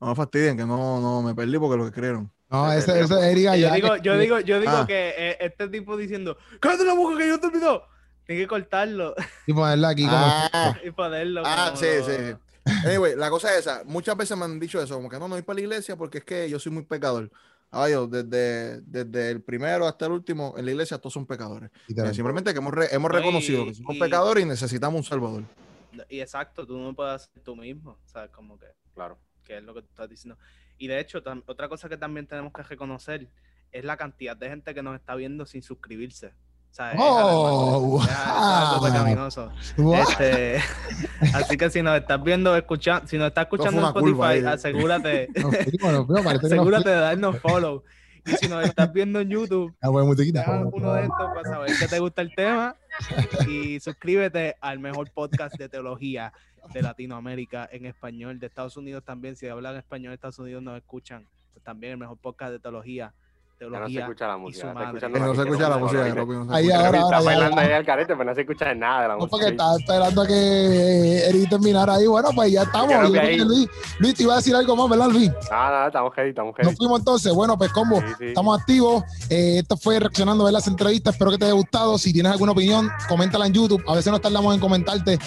Speaker 5: No me fastidien, que no, no me perdí porque lo que creyeron.
Speaker 3: No, ese, ese es Eric
Speaker 4: yo digo,
Speaker 3: que-
Speaker 4: yo digo, yo digo
Speaker 5: Ah.
Speaker 4: que eh, este tipo diciendo, cállate la boca que yo te olvidó. Tiene que cortarlo
Speaker 3: Y ponerla aquí como.
Speaker 5: Ah,
Speaker 4: y ponerlo.
Speaker 5: ah,
Speaker 4: como
Speaker 5: sí, sí. Anyway, la cosa es esa. Muchas veces me han dicho eso, como que no, no voy para la iglesia porque es que yo soy muy pecador. Yo, desde, desde el primero hasta el último, en la iglesia todos son pecadores.
Speaker 3: literal.
Speaker 5: Simplemente que hemos, re- hemos
Speaker 4: y-
Speaker 5: reconocido que somos
Speaker 4: y-
Speaker 5: pecadores y necesitamos un salvador.
Speaker 4: Y exacto, tú no puedes hacer tú mismo. O sea, como que,
Speaker 2: Claro.
Speaker 4: que es lo que tú estás diciendo. Y de hecho, otra cosa que también tenemos que reconocer es la cantidad de gente que nos está viendo sin suscribirse.
Speaker 3: Oh, wow. Wow.
Speaker 4: Este, así que si nos estás viendo, escuchando, si nos estás escuchando en
Speaker 5: curva
Speaker 4: Spotify, asegúrate,
Speaker 3: fuimos,
Speaker 4: asegúrate de darnos follow. Y si nos estás viendo en YouTube,
Speaker 3: Ah, bueno,
Speaker 4: uno de estos para saber que te gusta el tema y suscríbete al mejor podcast de teología de Latinoamérica en español, de Estados Unidos también. Si hablan español de Estados Unidos nos escuchan. Pues también el mejor podcast de teología.
Speaker 2: Ya no se
Speaker 4: Teología
Speaker 2: escucha la
Speaker 4: y
Speaker 2: música. está
Speaker 5: no se escucha la música no
Speaker 3: Ahí
Speaker 5: escucha.
Speaker 3: ahora,
Speaker 2: Está
Speaker 3: ahora, ya,
Speaker 2: bailando ahí al carete, pero no se escucha nada de la
Speaker 3: No,
Speaker 2: música.
Speaker 3: porque estaba esperando a que Eric terminara ahí. Bueno, pues ya estamos.
Speaker 2: No
Speaker 3: Luis, Luis, te iba a decir algo más, ¿verdad, Luis?
Speaker 2: Nada, nada, estamos ready, estamos ready.
Speaker 3: Nos fuimos entonces. Bueno, pues combo,
Speaker 2: Sí, sí.
Speaker 3: estamos activos. Eh, esto fue reaccionando a ver las entrevistas. Espero que te haya gustado. Si tienes alguna opinión, coméntala en YouTube. A veces nos tardamos en comentarte.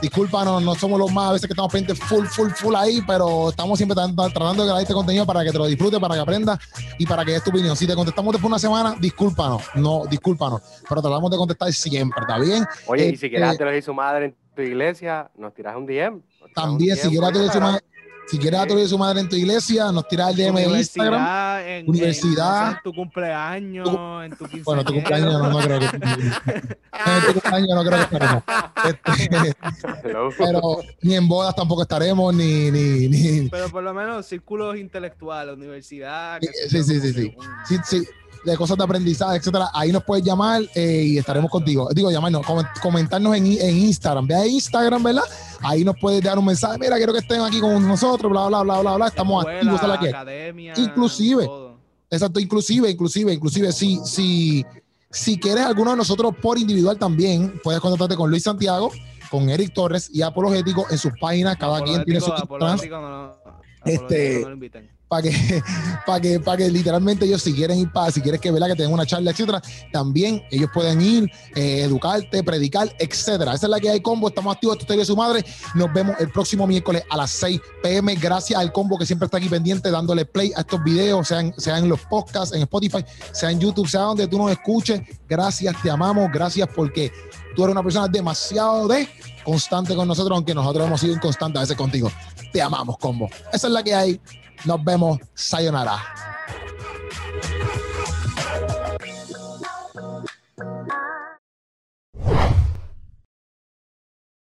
Speaker 3: Discúlpanos, no somos los más, a veces que estamos pendientes full, full, full ahí, pero estamos siempre tratando, de grabar este contenido para que te lo disfrutes, para que aprendas y para que des tu opinión. Si te contestamos después de una semana, discúlpanos, no, discúlpanos, pero tratamos de contestar siempre, ¿está bien?
Speaker 2: Oye, y
Speaker 3: Este-
Speaker 2: si quieres hacerlo y su madre en tu iglesia, nos tiras un DM.
Speaker 3: También, si quieres a tu su madre, si quieres a tu su madre en tu iglesia, nos tiras el DM de Instagram.
Speaker 4: Universidad, en,
Speaker 3: Universidad.
Speaker 4: tu cumpleaños, en tu.
Speaker 3: Bueno, tu cumpleaños no, no creo que. en tu cumpleaños no creo que estaremos. Este, pero ni en bodas tampoco estaremos, ni. ni, ni
Speaker 4: Pero por lo menos círculos intelectuales, universidad.
Speaker 3: Sí, sí, sí, sí. sí, sí, de cosas de aprendizaje, etcétera. Ahí nos puedes llamar eh, y estaremos contigo. Digo, llamarnos, comen- comentarnos en, en Instagram. Ve a Instagram, ¿verdad? Ahí nos puedes dar un mensaje. Mira, quiero que estén aquí con nosotros, bla, bla, bla, bla, bla. Estamos
Speaker 4: escuela,
Speaker 3: activos, ¿sabes qué?
Speaker 4: academia,
Speaker 3: Inclusive.
Speaker 4: todo.
Speaker 3: Exacto, inclusive, inclusive, inclusive, si, si, si quieres alguno de nosotros por individual también, puedes contactarte con Luis Santiago, con Eric Torres y Apologético en sus páginas, cada quien tiene su trans
Speaker 4: no-
Speaker 3: Este-
Speaker 4: no.
Speaker 3: Para que, para que, para que literalmente ellos si quieren ir para, si quieres que vela que tengan una charla, etcétera, también ellos pueden ir, eh, educarte, predicar, etcétera. Esa es la que hay combo, estamos activos, esto es su madre. Nos vemos el próximo miércoles a las 6 pm. Gracias al combo que siempre está aquí pendiente, dándole play a estos videos, sean, sean en los podcasts, en Spotify, sea en YouTube, sea donde tú nos escuches. Gracias, te amamos, gracias porque tú eres una persona demasiado de constante con nosotros, aunque nosotros hemos sido inconstantes a veces contigo. Te amamos, combo. Esa es la que hay. Nos vemos. Sayonara.